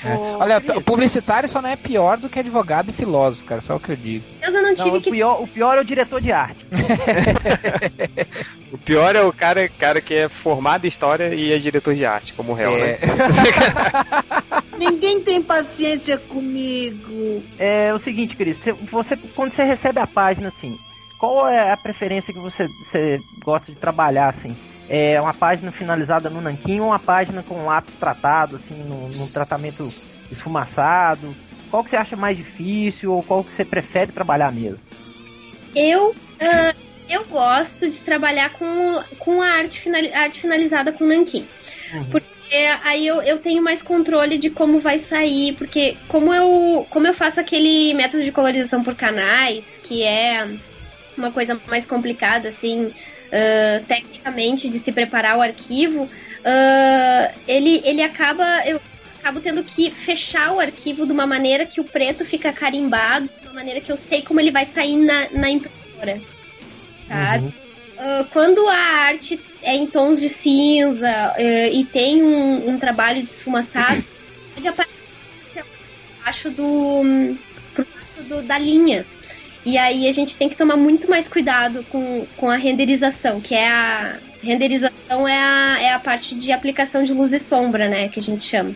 [SPEAKER 2] É.
[SPEAKER 4] Ô,
[SPEAKER 2] Olha, o publicitário só não é pior do que advogado e filósofo, cara. Só o que eu digo.
[SPEAKER 3] Deus, eu não tive
[SPEAKER 4] Não, o,
[SPEAKER 3] que.
[SPEAKER 4] pior, o pior é o diretor de arte.
[SPEAKER 1] O pior é o cara, cara que é formado em história e é diretor de arte, como o réu, né?
[SPEAKER 2] É,
[SPEAKER 8] Ninguém tem paciência comigo.
[SPEAKER 4] É o seguinte, Cris, você, você- quando você recebe a página, assim, qual é a preferência que você, você gosta de trabalhar, assim? É uma página finalizada no nanquim ou uma página com lápis tratado, assim, num, num tratamento esfumaçado? Qual que você acha mais difícil ou qual que você prefere trabalhar mesmo?
[SPEAKER 3] Eu, ah, eu gosto de trabalhar com, com a arte, finali- arte finalizada com nanquim.
[SPEAKER 4] Uhum.
[SPEAKER 3] Porque aí eu, eu tenho mais controle de como vai sair, porque como eu, como eu faço aquele método de colorização por canais, que é uma coisa mais complicada, assim, tecnicamente, de se preparar o arquivo, ah, ele, ele acaba. Eu acabo tendo que fechar o arquivo de uma maneira que o preto fica carimbado, de uma maneira que eu sei como ele vai sair na, na impressora. Sabe?
[SPEAKER 4] Uhum.
[SPEAKER 3] Ah, quando a arte é em tons de cinza e tem um, um trabalho de esfumaçado, pode aparecer por baixo do, por baixo do- da linha. E aí a gente tem que tomar muito mais cuidado com, com a renderização, que é a renderização é a, é a parte de aplicação de luz e sombra, né, que a gente chama.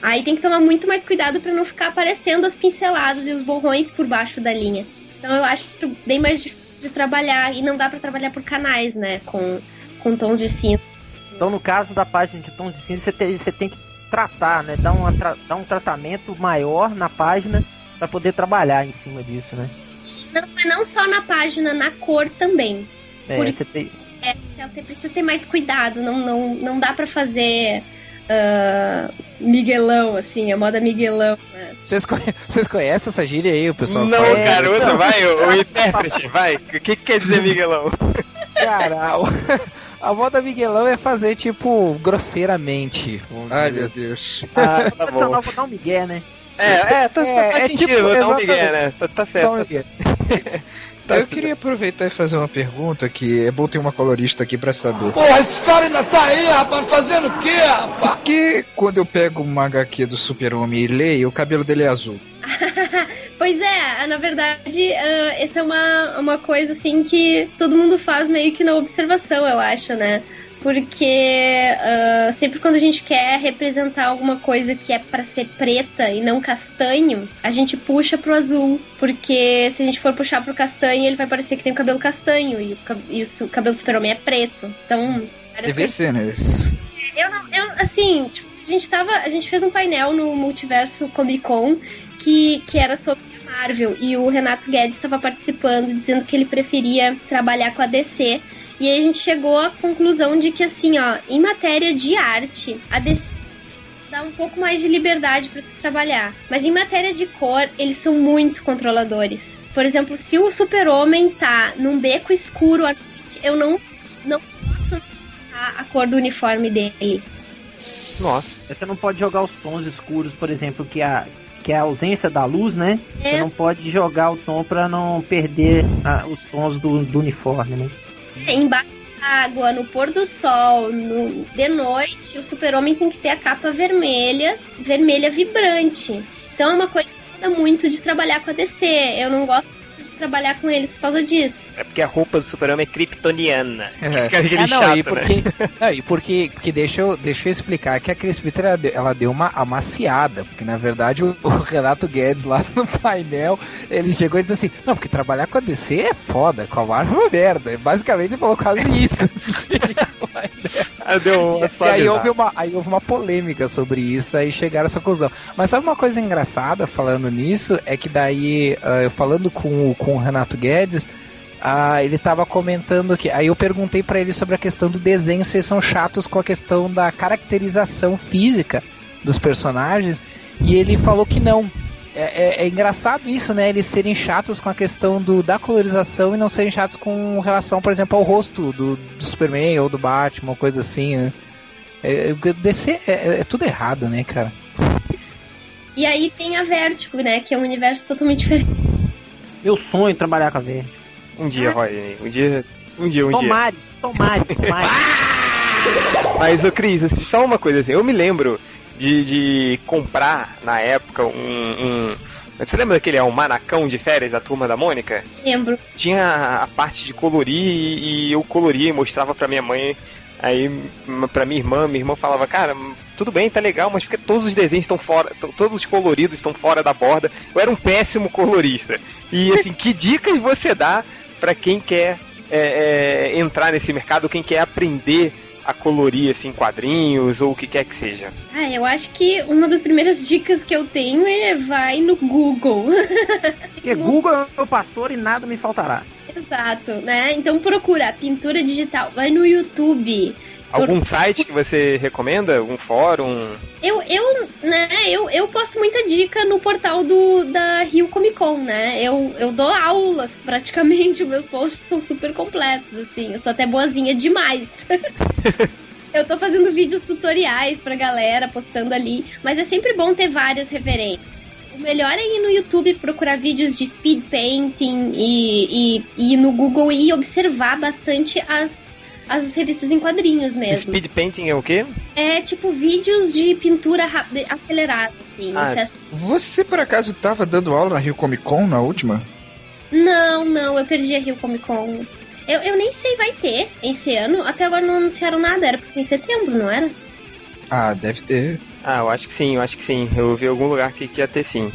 [SPEAKER 3] Aí tem que tomar muito mais cuidado para não ficar aparecendo as pinceladas e os borrões por baixo da linha. Então eu acho bem mais difícil de trabalhar e não dá para trabalhar por canais, né, com, com tons de cinza.
[SPEAKER 4] Então, no caso da página de tons de cinza, você tem, você tem que tratar, né? Dar, uma dar um tratamento maior na página para poder trabalhar em cima disso, né?
[SPEAKER 3] Não, mas não só na página, na cor também.
[SPEAKER 4] É,
[SPEAKER 3] Por-
[SPEAKER 4] você tem,
[SPEAKER 3] É, você precisa ter mais cuidado, não, não, não dá pra fazer ah, Miguelão, assim, a moda Miguelão. Né?
[SPEAKER 2] Vocês, conhe- vocês conhecem essa gíria aí, o pessoal?
[SPEAKER 1] Não,
[SPEAKER 2] fala?
[SPEAKER 4] É,
[SPEAKER 1] garoto,
[SPEAKER 4] não.
[SPEAKER 1] vai, o, o intérprete, vai. O que, que quer dizer Miguelão?
[SPEAKER 2] Cara, a moda Miguelão é fazer, tipo, grosseiramente. vamos
[SPEAKER 7] Ai,
[SPEAKER 2] dizer
[SPEAKER 7] meu
[SPEAKER 2] assim.
[SPEAKER 7] Deus.
[SPEAKER 1] Ah, tá bom.
[SPEAKER 4] pra dar um migué, né?
[SPEAKER 1] É, é, tá,
[SPEAKER 2] É,
[SPEAKER 1] tá, faz
[SPEAKER 2] é
[SPEAKER 1] sentido,
[SPEAKER 2] tipo,
[SPEAKER 1] vou dar um migué, né? Tá, tá certo, tá certo. Tá
[SPEAKER 7] Eu queria aproveitar e fazer uma pergunta que é bom ter uma colorista aqui pra saber.
[SPEAKER 6] Porra, esse cara ainda tá aí, rapaz, fazendo o quê, rapaz?
[SPEAKER 7] Por que quando eu pego uma HQ do Super-Homem e leio, o cabelo dele é azul?
[SPEAKER 3] Pois é, na verdade, ah, essa é uma, uma coisa assim que todo mundo faz meio que na observação, eu acho, né? Porque uh, sempre quando a gente quer representar alguma coisa que é para ser preta e não castanho, a gente puxa pro azul, porque se a gente for puxar pro castanho, ele vai parecer que tem o cabelo castanho e o, isso, o cabelo super-homem é preto. Então,
[SPEAKER 7] Deve ser, né?
[SPEAKER 3] Eu não, eu, assim, tipo, a gente tava, a gente fez um painel no Multiverso Comic Con que, que era sobre a Marvel e o Renato Guedes estava participando dizendo que ele preferia trabalhar com a DC e aí a gente chegou à conclusão de que, assim, ó, em matéria de arte, a DC dá um pouco mais de liberdade para se trabalhar. Mas em matéria de cor, eles são muito controladores. Por exemplo, se o super-homem tá num beco escuro, eu não, não posso a cor do uniforme dele.
[SPEAKER 4] Nossa. Você não pode jogar os tons escuros, por exemplo, que a, que é a ausência da luz, né? É. Você não pode jogar o tom para não perder a, os tons do, do uniforme, né?
[SPEAKER 3] Embaixo da água, no pôr do sol, no, de noite, o super-homem tem que ter a capa vermelha, vermelha vibrante. Então é uma coisa que muito de trabalhar com a DC. Eu não gosto de trabalhar com eles por causa disso.
[SPEAKER 1] É porque a roupa do super-homem é kryptoniana.
[SPEAKER 2] É. é, não, chato, e porque, né? não, e porque que deixa, eu, deixa eu explicar que a Chris Peter ela, deu uma amaciada, porque na verdade o, o, Renato Guedes lá no painel, ele chegou e disse assim, não, porque trabalhar com a DC é foda, com a Marvel é uma merda. Basicamente ele falou quase isso. Assim, deu e, e aí, houve uma, aí houve uma polêmica sobre isso, aí chegaram a essa conclusão. Mas sabe uma coisa engraçada falando nisso? É que daí, uh, falando com, com o Renato Guedes, ah, ele estava comentando que. Aí eu perguntei para ele sobre a questão do desenho, se eles são chatos com a questão da caracterização física dos personagens. E ele falou que não. É, é, é, engraçado isso, né? Eles serem chatos com a questão do, da colorização e não serem chatos com relação, por exemplo, ao rosto do, do Superman ou do Batman, coisa assim, né? É, é DC é, é, tudo errado, né, cara?
[SPEAKER 3] E aí tem a Vertigo, né? Que é um universo totalmente diferente.
[SPEAKER 4] Meu sonho trabalhar com a Vertigo.
[SPEAKER 1] Um dia. Roy. Um dia. Um dia, um
[SPEAKER 4] tomare, dia. Tomare, tomare,
[SPEAKER 1] Mas, ô Cris, assim, só uma coisa assim, eu me lembro de, de comprar na época um, um. Você lembra daquele é, um manacão de férias da turma da Mônica?
[SPEAKER 3] Lembro.
[SPEAKER 1] Tinha a parte de colorir e, e eu coloria e mostrava pra minha mãe. Aí, pra minha irmã, minha irmã falava, cara, tudo bem, tá legal, mas porque todos os desenhos estão fora, todos os coloridos estão fora da borda. Eu era um péssimo colorista. E assim, que dicas você dá para quem quer é, é, entrar nesse mercado, quem quer aprender a colorir assim quadrinhos ou o que quer que seja?
[SPEAKER 3] Ah, eu acho que uma das primeiras dicas que eu tenho é vai no Google.
[SPEAKER 4] Porque Google é o pastor e nada me faltará.
[SPEAKER 3] Exato, né? Então procura pintura digital, vai no YouTube.
[SPEAKER 1] Algum site que você recomenda? Algum fórum?
[SPEAKER 3] Eu, eu, né, eu, eu posto muita dica no portal do, da Rio Comic Con, né? Eu, eu dou aulas praticamente, os meus posts são super completos, assim. Eu sou até boazinha demais. eu tô fazendo vídeos tutoriais pra galera, postando ali. Mas é sempre bom ter várias referências. O melhor é ir no YouTube procurar vídeos de speed painting e, e, e ir no Google e observar bastante as as revistas em quadrinhos mesmo.
[SPEAKER 1] Speed painting é o quê?
[SPEAKER 3] É tipo vídeos de pintura acelerada, assim.
[SPEAKER 7] Ah, você por acaso tava dando aula na Rio Comic Con na última?
[SPEAKER 3] Não, não, eu perdi a Rio Comic Con. Eu, eu nem sei vai ter esse ano. Até agora não anunciaram nada, era em setembro, não era?
[SPEAKER 7] Ah, deve ter.
[SPEAKER 1] Ah, eu acho que sim, eu acho que sim. Eu vi algum lugar que, que ia ter sim.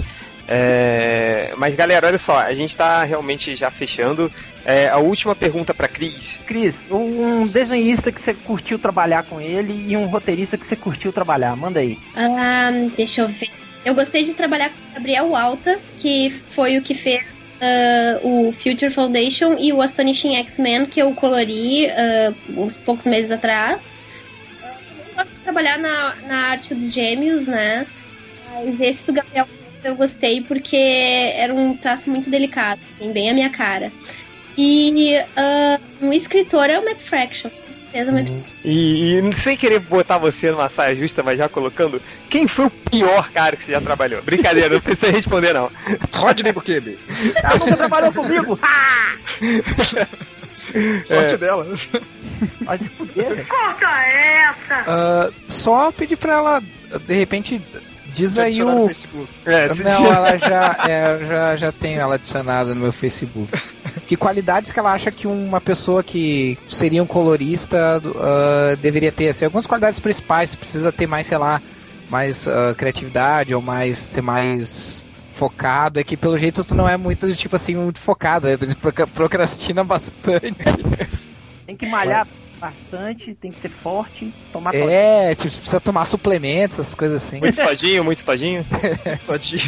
[SPEAKER 1] É... Mas galera, olha só, a gente tá realmente já fechando. É, a última pergunta para Cris.
[SPEAKER 4] Cris, um desenhista que você curtiu trabalhar com ele e um roteirista que você curtiu trabalhar, manda aí.
[SPEAKER 3] Ah, deixa eu ver. Eu gostei de trabalhar com o Gabriel Alta, que foi o que fez uh, o Future Foundation e o Astonishing X-Men, que eu colori uh, uns poucos meses atrás. Eu gosto de trabalhar na, na arte dos gêmeos, né? Mas esse do Gabriel eu gostei porque era um traço muito delicado, assim, bem a minha cara. E uh, um escritor é o Matt Fraction.
[SPEAKER 1] Uhum. E, e, sem querer botar você numa saia justa, mas já colocando, quem foi o pior cara que você já trabalhou? Brincadeira, não precisa responder não.
[SPEAKER 7] Rodney Bukemi.
[SPEAKER 4] Ela nunca trabalhou comigo.
[SPEAKER 7] Sorte é. dela.
[SPEAKER 4] Pode se fuder.
[SPEAKER 3] Corta essa!
[SPEAKER 2] Uh, só pedir pra ela, de repente, diz aí o. É, não, ela já, é, já, já tem ela adicionada no meu Facebook. Que qualidades que ela acha que uma pessoa que seria um colorista uh, deveria ter? Assim, algumas qualidades principais, precisa ter mais, sei lá, mais uh, criatividade ou mais ser mais focado. É que pelo jeito tu não é muito, tipo assim, muito focado, né? tu procrastina bastante.
[SPEAKER 4] Tem que malhar bastante, tem que ser forte, tomar
[SPEAKER 2] É, tipo, precisa tomar suplementos, essas coisas assim.
[SPEAKER 1] Muito todinho, muito todinho.
[SPEAKER 7] Todinho.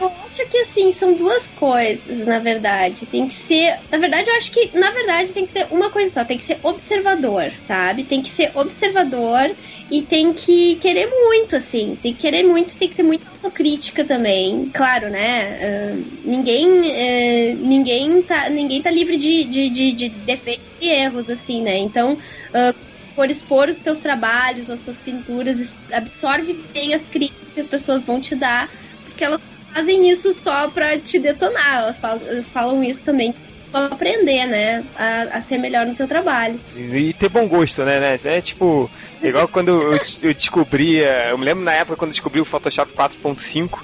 [SPEAKER 3] Acho que assim, são duas coisas, na verdade. Tem que ser. Na verdade, eu acho que, na verdade, tem que ser uma coisa só, tem que ser observador, sabe? Tem que ser observador e tem que querer muito, assim. Tem que querer muito, tem que ter muita autocrítica também. Claro, né? Uh, ninguém, uh, ninguém, tá, ninguém tá livre de, de, de, de defeitos e erros, assim, né? Então, uh, por expor os teus trabalhos, as tuas pinturas, absorve bem as críticas que as pessoas vão te dar, porque elas fazem isso só pra te detonar. Elas falam, elas falam isso também pra aprender, né? A, a, ser melhor no teu trabalho.
[SPEAKER 1] E, e ter bom gosto, né, né? É tipo, igual quando eu, eu descobria. Eu me lembro na época quando eu descobri o Photoshop 4.5.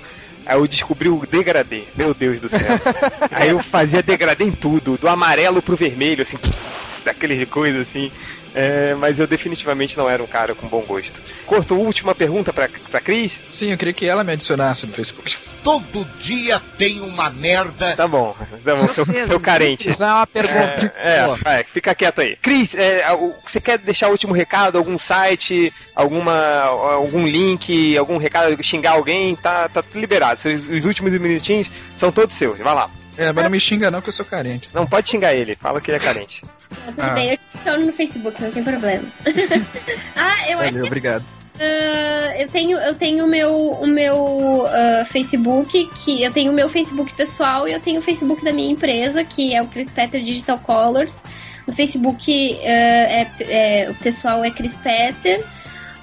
[SPEAKER 1] Aí eu descobri o degradê, meu Deus do céu. Aí eu fazia degradê em tudo, do amarelo pro vermelho, assim, daqueles coisas assim. É, mas eu definitivamente não era um cara com bom gosto. Corto, última pergunta pra, pra Cris?
[SPEAKER 7] Sim, eu queria que ela me adicionasse no Facebook.
[SPEAKER 6] Todo dia tem uma merda.
[SPEAKER 1] Tá bom, tá bom, seu, seu carente.
[SPEAKER 2] Isso não é uma pergunta.
[SPEAKER 1] É, é vai, fica quieto aí. Cris, é, você quer deixar o último recado? Algum site, alguma, algum link, algum recado, xingar alguém? Tá, tá tudo liberado. Os, os últimos minutinhos são todos seus. Vai lá.
[SPEAKER 7] É, mas não me xinga não que eu sou carente.
[SPEAKER 1] Não pode xingar ele, fala que ele é carente.
[SPEAKER 3] tudo ah. bem, eu estou no Facebook, não tem problema.
[SPEAKER 7] ah, eu Valeu, obrigado.
[SPEAKER 3] Uh, eu tenho eu tenho meu, o meu uh, Facebook, que eu tenho o meu Facebook pessoal e eu tenho o Facebook da minha empresa, que é o Chris Petter Digital Colors. No Facebook uh, é, é, o pessoal é Chris Petter.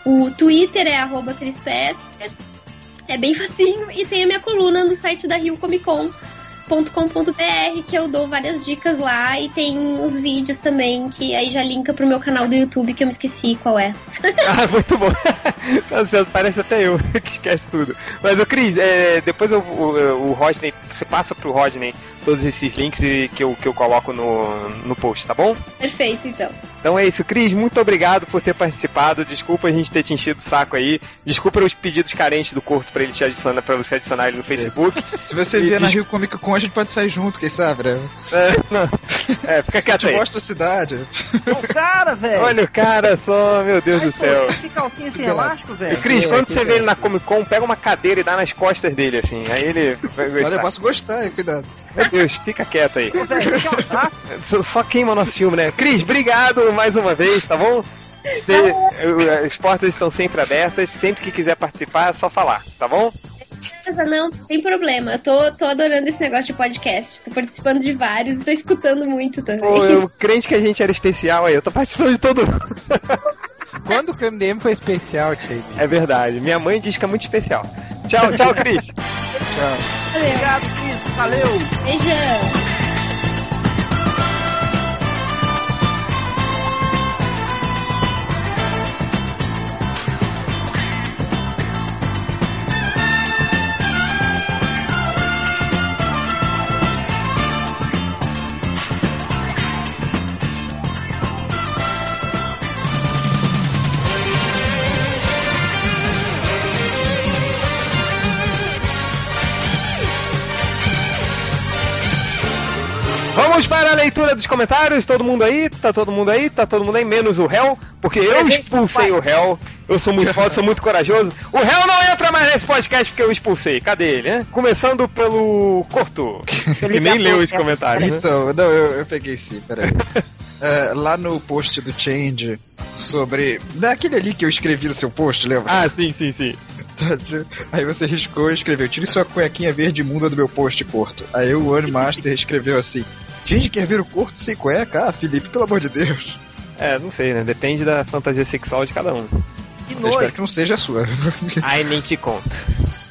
[SPEAKER 3] O Twitter é arroba Chris Petter. É bem facinho. E tem a minha coluna no site da Rio Comic Con com.br que eu dou várias dicas lá e tem os vídeos também que aí já linka pro meu canal do YouTube que eu me esqueci qual é.
[SPEAKER 1] ah, muito bom. Nossa, parece até eu que esquece tudo. Mas, o Cris, é, depois o, o, o Rodney, você passa pro Rodney todos esses links que eu, que eu coloco no, no post, tá bom?
[SPEAKER 3] Perfeito, então.
[SPEAKER 1] Então é isso, Cris, muito obrigado por ter participado. Desculpa a gente ter te enchido o saco aí. Desculpa os pedidos carentes do Corto pra ele te adicionar, pra você adicionar ele no Facebook.
[SPEAKER 7] Se você vier na Rio Comic Con, a gente pode sair junto, quem sabe, né?
[SPEAKER 1] É, não. é fica quieto aí.
[SPEAKER 7] mostra a cidade.
[SPEAKER 4] O cara, velho.
[SPEAKER 1] Olha o cara só, meu Deus Ai, do céu.
[SPEAKER 4] Pô, que calcinha sem elástico, velho.
[SPEAKER 1] Cris, quando você vê ele na Comic Con, pega uma cadeira e dá nas costas dele, assim. Aí ele vai
[SPEAKER 7] gostar. Olha, eu posso gostar, hein? cuidado.
[SPEAKER 1] Meu Deus, fica quieto aí. Só queima o nosso filme, né? Cris, obrigado mais uma vez, tá bom? As portas estão sempre abertas. Sempre que quiser participar, é só falar, tá bom?
[SPEAKER 3] Não, tem problema. Eu tô, tô adorando esse negócio de podcast. Tô participando de vários e tô escutando muito também. Pô,
[SPEAKER 1] eu crente que a gente era especial aí. Eu tô participando de todo mundo.
[SPEAKER 2] Quando o MDM foi especial, Tchê?
[SPEAKER 1] É verdade. Minha mãe diz que é muito especial. Tchau, tchau, Cris. tchau.
[SPEAKER 4] Valeu. Obrigado, Cris. Valeu.
[SPEAKER 3] Beijão.
[SPEAKER 1] Leitura dos comentários. Todo mundo aí? Tá todo mundo aí? Tá todo mundo aí? Menos o réu, porque eu expulsei o réu. Eu sou muito forte, sou muito corajoso. O réu não entra mais nesse podcast porque eu expulsei. Cadê ele, né? Começando pelo Corto, que nem leu esse comentário.
[SPEAKER 7] Né? Então, não, eu, eu peguei sim, peraí. É, lá no post do Change sobre. Daquele ali que eu escrevi no seu post, lembra?
[SPEAKER 1] Ah, sim, sim, sim.
[SPEAKER 7] Aí você riscou e escreveu: Tire sua cuequinha verde imunda do meu post, Corto. Aí o One Master escreveu assim: Finge quer ver o curto sem cueca? Ah, Felipe, pelo amor de Deus.
[SPEAKER 1] É, não sei, né? Depende da fantasia sexual de cada um.
[SPEAKER 7] Que Eu espero que não seja a sua.
[SPEAKER 1] Ai, nem te conto.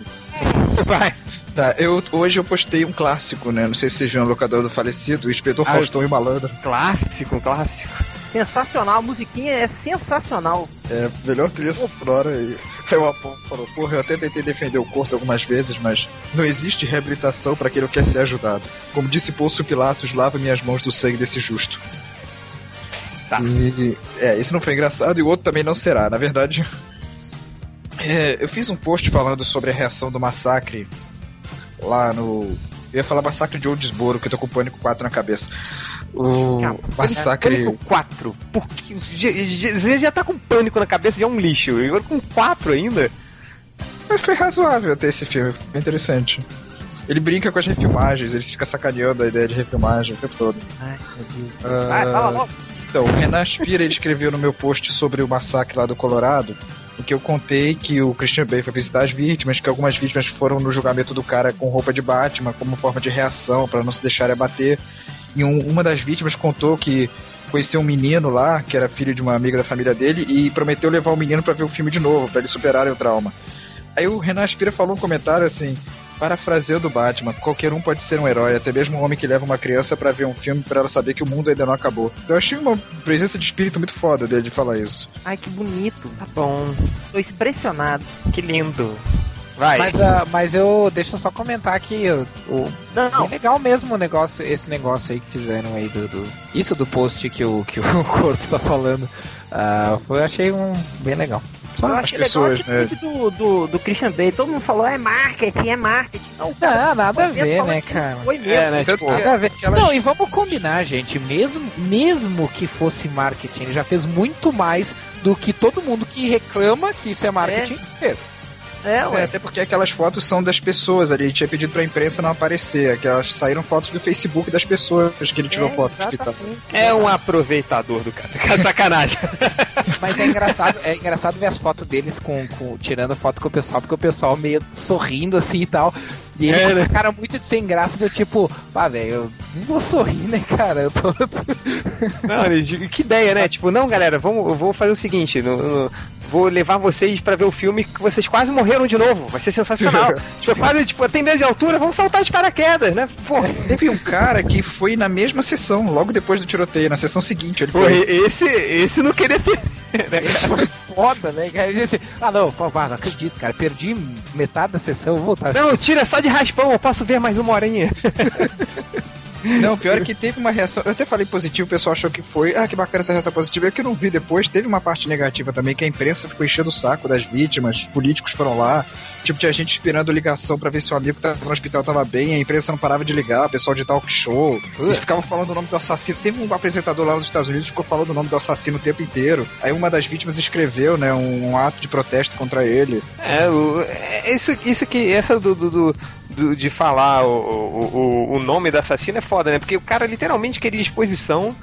[SPEAKER 1] Vai.
[SPEAKER 7] Tá, eu, hoje eu postei um clássico, né? Não sei se vocês viram o locador do falecido, o Inspetor ah, Faustão e Malandro.
[SPEAKER 1] Clássico, clássico.
[SPEAKER 4] Sensacional, a musiquinha é sensacional.
[SPEAKER 7] É, melhor trilha sonora aí. Aí o falou, porra, eu até tentei defender o Corto algumas vezes, mas não existe reabilitação para quem não quer ser ajudado. Como disse Pôncio Pilatos, lava minhas mãos do sangue desse justo.
[SPEAKER 1] Tá.
[SPEAKER 7] E, é, esse não foi engraçado e o outro também não será. Na verdade, é, eu fiz um post falando sobre a reação do massacre lá no. Eu ia falar massacre de Oldesboro, que eu tô com o Pânico 4 na cabeça. O massacre.
[SPEAKER 1] Pânico 4. Porque você já tá com pânico na cabeça, já é um lixo. E agora com 4 ainda.
[SPEAKER 7] Mas foi razoável até esse filme, foi interessante. Ele brinca com as refilmagens, ele fica sacaneando a ideia de refilmagem o tempo todo.
[SPEAKER 4] Ai, meu Deus.
[SPEAKER 7] Ah,
[SPEAKER 4] Vai, fala logo.
[SPEAKER 7] Então, o Renan Spira escreveu no meu post sobre o massacre lá do Colorado, em que eu contei que o Christian Bale foi visitar as vítimas, que algumas vítimas foram no julgamento do cara com roupa de Batman, como forma de reação, para não se deixarem abater. E um- uma das vítimas contou que conheceu um menino lá, que era filho de uma amiga da família dele, e prometeu levar o menino para ver o filme de novo, para eles superarem o trauma. Aí o Renan Spira falou um comentário assim, parafraseando o Batman, qualquer um pode ser um herói, até mesmo um homem que leva uma criança para ver um filme para ela saber que o mundo ainda não acabou. Então eu achei uma presença de espírito muito foda dele de falar isso.
[SPEAKER 4] Ai, que bonito.
[SPEAKER 1] Tá bom.
[SPEAKER 4] Tô impressionado.
[SPEAKER 1] Que lindo. Vai.
[SPEAKER 2] Mas, ah, mas eu. Deixa eu só comentar que o, o-
[SPEAKER 4] Não,
[SPEAKER 2] é legal mesmo o negócio, esse negócio aí que fizeram aí do. do- isso do post que o, que o Corto tá falando. Ah, foi, eu achei um bem legal.
[SPEAKER 4] eu achei
[SPEAKER 7] pessoas,
[SPEAKER 4] legal a atitude do, do, do Christian Bale. Todo mundo falou, é marketing, é marketing. Não,
[SPEAKER 2] Não, nada a ver, né, cara?
[SPEAKER 4] Foi mesmo.
[SPEAKER 1] É, né? Tipo,
[SPEAKER 2] Nada a ver. Não, e vamos combinar, gente. Mesmo, mesmo que fosse marketing, ele já fez muito mais do que todo mundo que reclama que isso é marketing fez.
[SPEAKER 4] É,
[SPEAKER 7] É, até porque aquelas fotos são das pessoas ali. Ele tinha pedido pra imprensa não aparecer. Aquelas saíram fotos do Facebook das pessoas que ele tirou
[SPEAKER 4] É,
[SPEAKER 7] foto do hospital.
[SPEAKER 4] exatamente.
[SPEAKER 1] É um aproveitador do cara. Sacanagem.
[SPEAKER 2] Mas é engraçado, é engraçado ver as fotos deles com, com- tirando foto com o pessoal, porque o pessoal meio sorrindo assim e tal. E ele
[SPEAKER 1] É, né?
[SPEAKER 2] cara muito sem graça, do tipo, pá, velho, eu não vou sorrir, né, cara? Eu tô.
[SPEAKER 1] Não, eles- que ideia, né? Tipo, não, galera, vamos, eu vou fazer o seguinte: no- no- vou levar vocês pra ver o filme que vocês quase morreram de novo. Vai ser sensacional. tipo, quase, tipo, tem medo de altura, vamos saltar de paraquedas, né? Porra,
[SPEAKER 7] Teve um cara que foi na mesma sessão, logo depois do tiroteio, na sessão seguinte. Ele
[SPEAKER 1] porra
[SPEAKER 7] foi.
[SPEAKER 1] esse, esse não queria ter. né,
[SPEAKER 2] Ele foda, né? Ele disse, ah não, não acredito, cara. Perdi metade da sessão, vou voltar.
[SPEAKER 1] Não, tira só de raspão, eu posso ver mais uma horinha.
[SPEAKER 7] Não, pior é que teve uma reação. Eu até falei positivo, o pessoal achou que foi. Ah, que bacana essa reação positiva. É que eu não vi depois. Teve uma parte negativa também, que a imprensa ficou enchendo o saco das vítimas, os políticos foram lá. Tipo, tinha gente esperando ligação pra ver se o amigo tava no hospital tava bem, a imprensa não parava de ligar, o pessoal de talk show. Eles ficavam falando o nome do assassino. Teve um apresentador lá nos Estados Unidos que ficou falando o nome do assassino o tempo inteiro. Aí uma das vítimas escreveu, né, um, um ato de protesto contra ele.
[SPEAKER 1] É, o, é isso, isso que. Essa do. do, do- de falar o, o, o- nome do assassino é foda, né? Porque o cara literalmente queria exposição.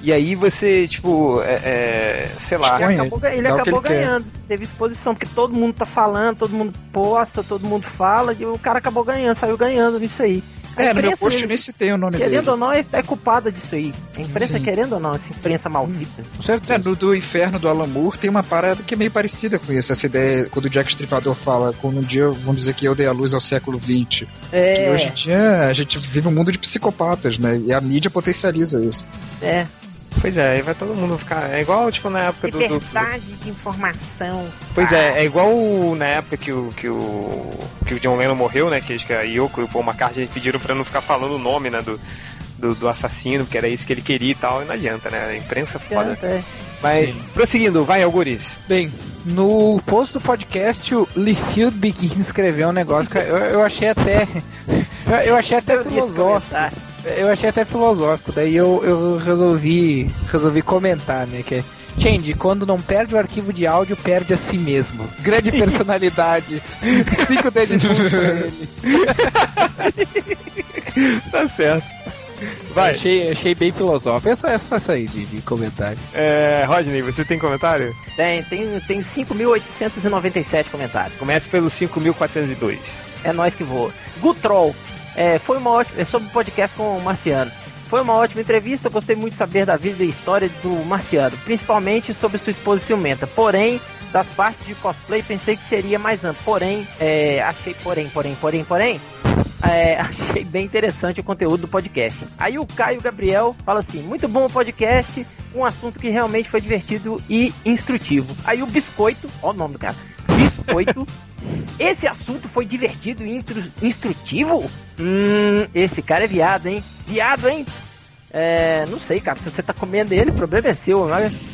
[SPEAKER 1] E aí você, tipo, é, é, sei lá.
[SPEAKER 4] Ele acabou, ele acabou
[SPEAKER 7] ele quer.
[SPEAKER 4] ganhando. Teve exposição, porque todo mundo tá falando, todo mundo posta, todo mundo fala, e o cara acabou ganhando, saiu ganhando nisso aí. A
[SPEAKER 7] É, no meu
[SPEAKER 4] imprensa,
[SPEAKER 7] post nem citei o nome
[SPEAKER 4] Querendo
[SPEAKER 7] dele.
[SPEAKER 4] ou não, é, é culpada disso aí. A imprensa,
[SPEAKER 2] Sim.
[SPEAKER 4] querendo ou não, essa imprensa maldita.
[SPEAKER 2] Com
[SPEAKER 7] É,
[SPEAKER 2] certeza.
[SPEAKER 7] no do Inferno do Alan Moore tem uma parada que é meio parecida com isso. Essa ideia, quando o Jack Stripador fala, quando um dia, vamos dizer que eu dei a luz ao século XX. Que
[SPEAKER 4] É,
[SPEAKER 7] hoje em dia a gente vive um mundo de psicopatas, né? E a mídia potencializa isso.
[SPEAKER 4] é.
[SPEAKER 1] Pois é, aí vai todo mundo ficar. É igual, tipo, na época do.
[SPEAKER 4] Liberdade de informação.
[SPEAKER 1] Pois é, é igual na época que o, que o. que o John Lennon morreu, né? Que acho que a Yoko e o Paul McCartney pediram pra não ficar falando o nome, né? Do, do, do assassino, porque era isso que ele queria e tal, e não adianta, né? A imprensa é foda.
[SPEAKER 4] É.
[SPEAKER 1] Mas,
[SPEAKER 2] Sim.
[SPEAKER 1] prosseguindo, vai, Alguris.
[SPEAKER 2] Bem, no post do podcast, o Liefeld Begin escreveu um negócio que eu, eu achei até. Eu, achei até filosófico. Eu achei até filosófico, daí eu, eu resolvi resolvi comentar, né? Que é. Change, quando não perde o arquivo de áudio, perde a si mesmo. Grande personalidade. Cinco dedicados pra ele.
[SPEAKER 1] Tá certo. Vai.
[SPEAKER 2] Achei, achei bem filosófico. É só, é só essa aí de, de comentário.
[SPEAKER 1] É, Rodney, você tem comentário?
[SPEAKER 4] Tem, tem, tem 5.897 comentários.
[SPEAKER 1] Começa pelo 5402.
[SPEAKER 4] É nós que voa. Gutrol, é, foi uma ótima. É sobre o podcast com o Marciano. Foi uma ótima entrevista, gostei muito de saber da vida e história do Marciano, principalmente sobre sua esposa ciumenta. Porém, das partes de cosplay pensei que seria mais amplo. Porém, é, achei, porém, porém, porém, porém, é, achei bem interessante o conteúdo do podcast. Aí o Caio Gabriel fala assim: muito bom o podcast, um assunto que realmente foi divertido e instrutivo. Aí o Biscoito, ó o nome do cara. Biscoito. Esse assunto foi divertido e instru- instrutivo? Hum, esse cara é viado, hein? Viado, hein? É, não sei, cara. Se você tá comendo ele, o problema é seu, mas.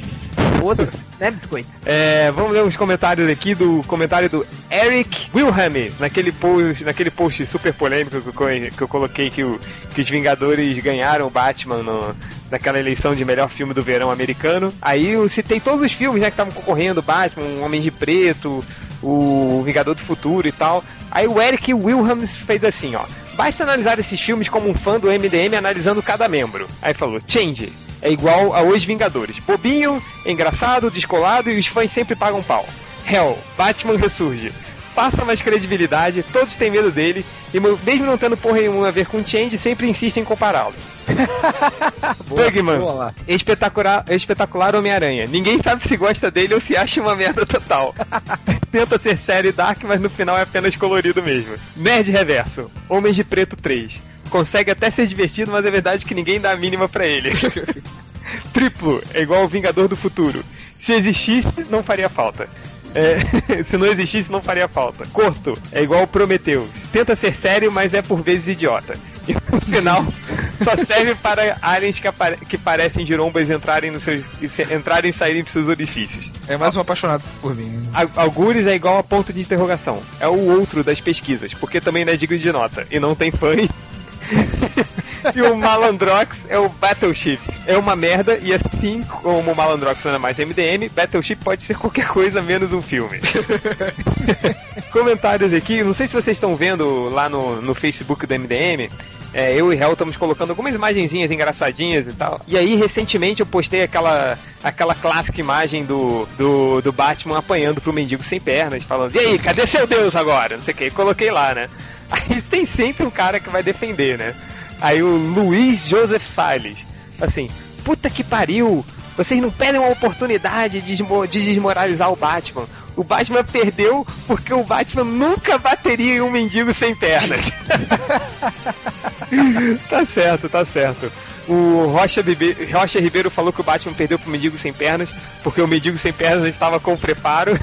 [SPEAKER 4] Foda-se, né, biscoito?
[SPEAKER 1] É, vamos ler uns comentários aqui do comentário do Eric Wilhelms, naquele post, naquele post super polêmico que eu, que eu coloquei que, o- que os Vingadores ganharam o Batman no- naquela eleição de melhor filme do verão americano. Aí eu citei todos os filmes né, que estavam concorrendo, Batman, Homem de Preto, o Vingador do Futuro e tal. Aí o Eric Wilhelms fez assim, ó. Basta analisar esses filmes como um fã do MDM analisando cada membro. Aí falou, Change, é igual a Os Vingadores. Bobinho, engraçado, descolado e os fãs sempre pagam pau. Hell, Batman ressurge. Passa mais credibilidade, todos têm medo dele, e mo- mesmo não tendo porra nenhuma a ver com Change, sempre insistem em compará-lo. Bugman,
[SPEAKER 2] boa
[SPEAKER 1] espetacular, espetacular Homem-Aranha. Ninguém sabe se gosta dele ou se acha uma merda total. Tenta ser sério e dark, mas no final é apenas colorido mesmo. Nerd Reverso, Homens de Preto 3. Consegue até ser divertido, mas é verdade que ninguém dá a mínima pra ele. Triplo, é igual o Vingador do Futuro. Se existisse, não faria falta. É, se não existisse, não faria falta. Corto, é igual o Prometheus. Tenta ser sério, mas é por vezes idiota. E no final, só serve para aliens que, que parecem girombas entrarem, nos seus, se- entrarem e saírem dos seus orifícios.
[SPEAKER 7] É mais um apaixonado por mim.
[SPEAKER 1] Algures é igual a ponto de interrogação. É o outro das pesquisas, porque também não é digno de nota. E não tem fã. e o Malandrox é o Battleship. É uma merda, e assim como o Malandrox não é mais MDM, Battleship pode ser qualquer coisa menos um filme. Comentários aqui, não sei se vocês estão vendo lá no, no Facebook do MDM. É, eu e Hel estamos colocando algumas imagenzinhas engraçadinhas e tal. E aí, recentemente, eu postei aquela, aquela clássica imagem do, do, do Batman apanhando pro mendigo sem pernas, falando: E aí, cadê seu Deus agora? Não sei o que. Coloquei lá, né? Aí tem sempre um cara que vai defender, né? Aí o Luiz Joseph Salles, assim: Puta que pariu! Vocês não perdem uma oportunidade de, desmo- de desmoralizar o Batman. O Batman perdeu porque o Batman nunca bateria em um mendigo sem pernas. tá certo, tá certo. O Rocha, Bibe- Rocha Ribeiro falou que o Batman perdeu pro mendigo sem pernas porque o mendigo sem pernas estava com preparo.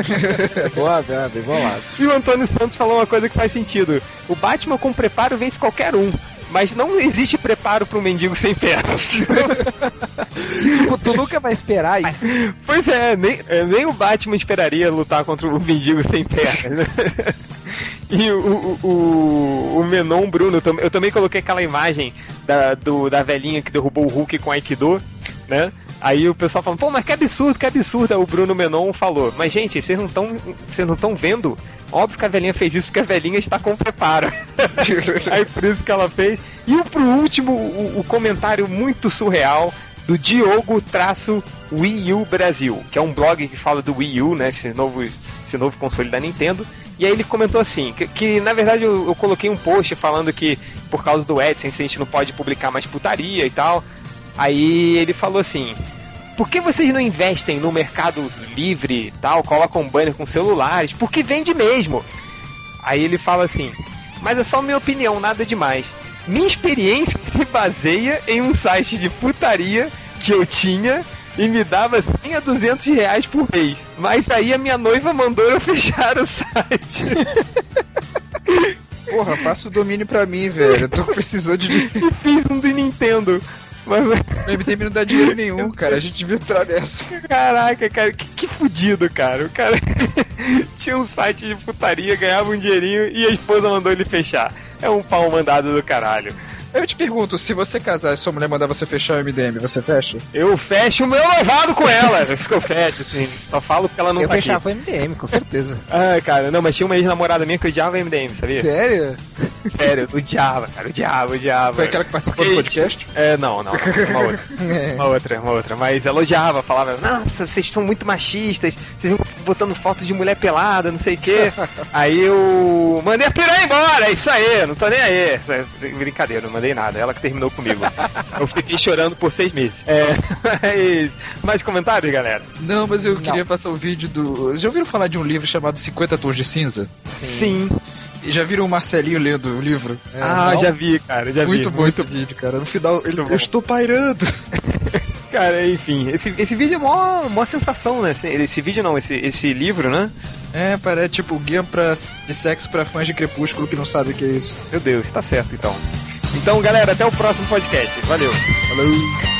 [SPEAKER 2] Boa, bem, bem bolado.
[SPEAKER 1] E o Antônio Santos falou uma coisa que faz sentido. O Batman com preparo vence qualquer um. Mas não existe preparo para um mendigo sem pernas.
[SPEAKER 2] tipo, tu nunca vai esperar isso.
[SPEAKER 1] Pois é, nem, é, nem o Batman esperaria lutar contra o mendigo sem pernas. né? E o, o, o, Menon Bruno, eu tam- eu também coloquei aquela imagem da, do, da velhinha que derrubou o Hulk com Aikido, né? Aí o pessoal falando, pô, mas que absurdo, que absurdo. Aí o Bruno Menon falou, mas gente, vocês não estão vocês não estão vendo? Óbvio que a velhinha fez isso porque a velhinha está com preparo. Aí por isso que ela fez. E o, por último, o, o comentário muito surreal do Diogo traço Wii U Brasil, que é um blog que fala do Wii U, né? Esse novo, esse novo console da Nintendo. E aí ele comentou assim, que, que, na verdade eu, eu coloquei um post falando que por causa do AdSense a gente não pode publicar mais putaria e tal. Aí ele falou assim: por que vocês não investem no mercado livre e tal, colocam banner com celulares? Porque vende mesmo. Aí ele fala assim: mas é só minha opinião, nada demais. Minha experiência se baseia em um site de putaria que eu tinha e me dava 100 a 200 reais por mês. Mas aí a minha noiva mandou eu fechar o site.
[SPEAKER 7] Porra, passa o domínio pra mim, velho. Eu tô precisando de.
[SPEAKER 1] e fiz um do Nintendo. Mas,
[SPEAKER 7] O MDM não dá dinheiro nenhum, cara. A gente devia entrar nessa.
[SPEAKER 1] caraca, cara, que, que fudido, cara. O cara tinha um site de putaria, ganhava um dinheirinho e a esposa mandou ele fechar. É um pau mandado do caralho.
[SPEAKER 7] Eu te pergunto, se você casar e sua mulher mandar você fechar o MDM, você fecha?
[SPEAKER 1] Eu fecho o meu noivado com ela. É isso que eu fecho, assim. Só falo que ela não
[SPEAKER 2] Eu
[SPEAKER 1] tá
[SPEAKER 2] fechava
[SPEAKER 1] aqui.
[SPEAKER 2] o MDM, com certeza.
[SPEAKER 1] Ah, cara, não, mas tinha uma ex-namorada minha que odiava MDM, sabia?
[SPEAKER 2] Sério?
[SPEAKER 1] Sério, odiava, cara, odiava, odiava.
[SPEAKER 7] Foi aquela que participou do podcast?
[SPEAKER 1] É, não, não, uma outra. Uma outra, uma outra. Mas ela odiava, falava, nossa, vocês são muito machistas, vocês vão botando fotos de mulher pelada, não sei o quê. aí eu mandei a piranha embora, é isso aí, não tô nem aí. Brincadeira, não mandei nada, ela que terminou comigo. eu fiquei chorando por seis meses. É, mas. Mais comentários, galera?
[SPEAKER 7] Não, mas eu queria passar o vídeo do. Já ouviram falar de um livro chamado 50 Tons de Cinza?
[SPEAKER 1] Sim.
[SPEAKER 7] E já viram o Marcelinho lendo o livro?
[SPEAKER 1] ah,
[SPEAKER 2] não?
[SPEAKER 1] já vi, cara, já
[SPEAKER 7] muito
[SPEAKER 1] vi.
[SPEAKER 7] bom esse vídeo, cara. No final, ele,
[SPEAKER 1] Muito bom.
[SPEAKER 7] eu estou pairando.
[SPEAKER 1] Cara, enfim, esse, esse vídeo é mó, mó sensação, né? Esse, esse vídeo não, esse, esse livro, né?
[SPEAKER 7] É, parece tipo guia pra, de sexo pra fãs de Crepúsculo que não sabem o que é isso.
[SPEAKER 1] Meu Deus, tá certo então. Então, galera, até o próximo podcast. Valeu.
[SPEAKER 7] Falou!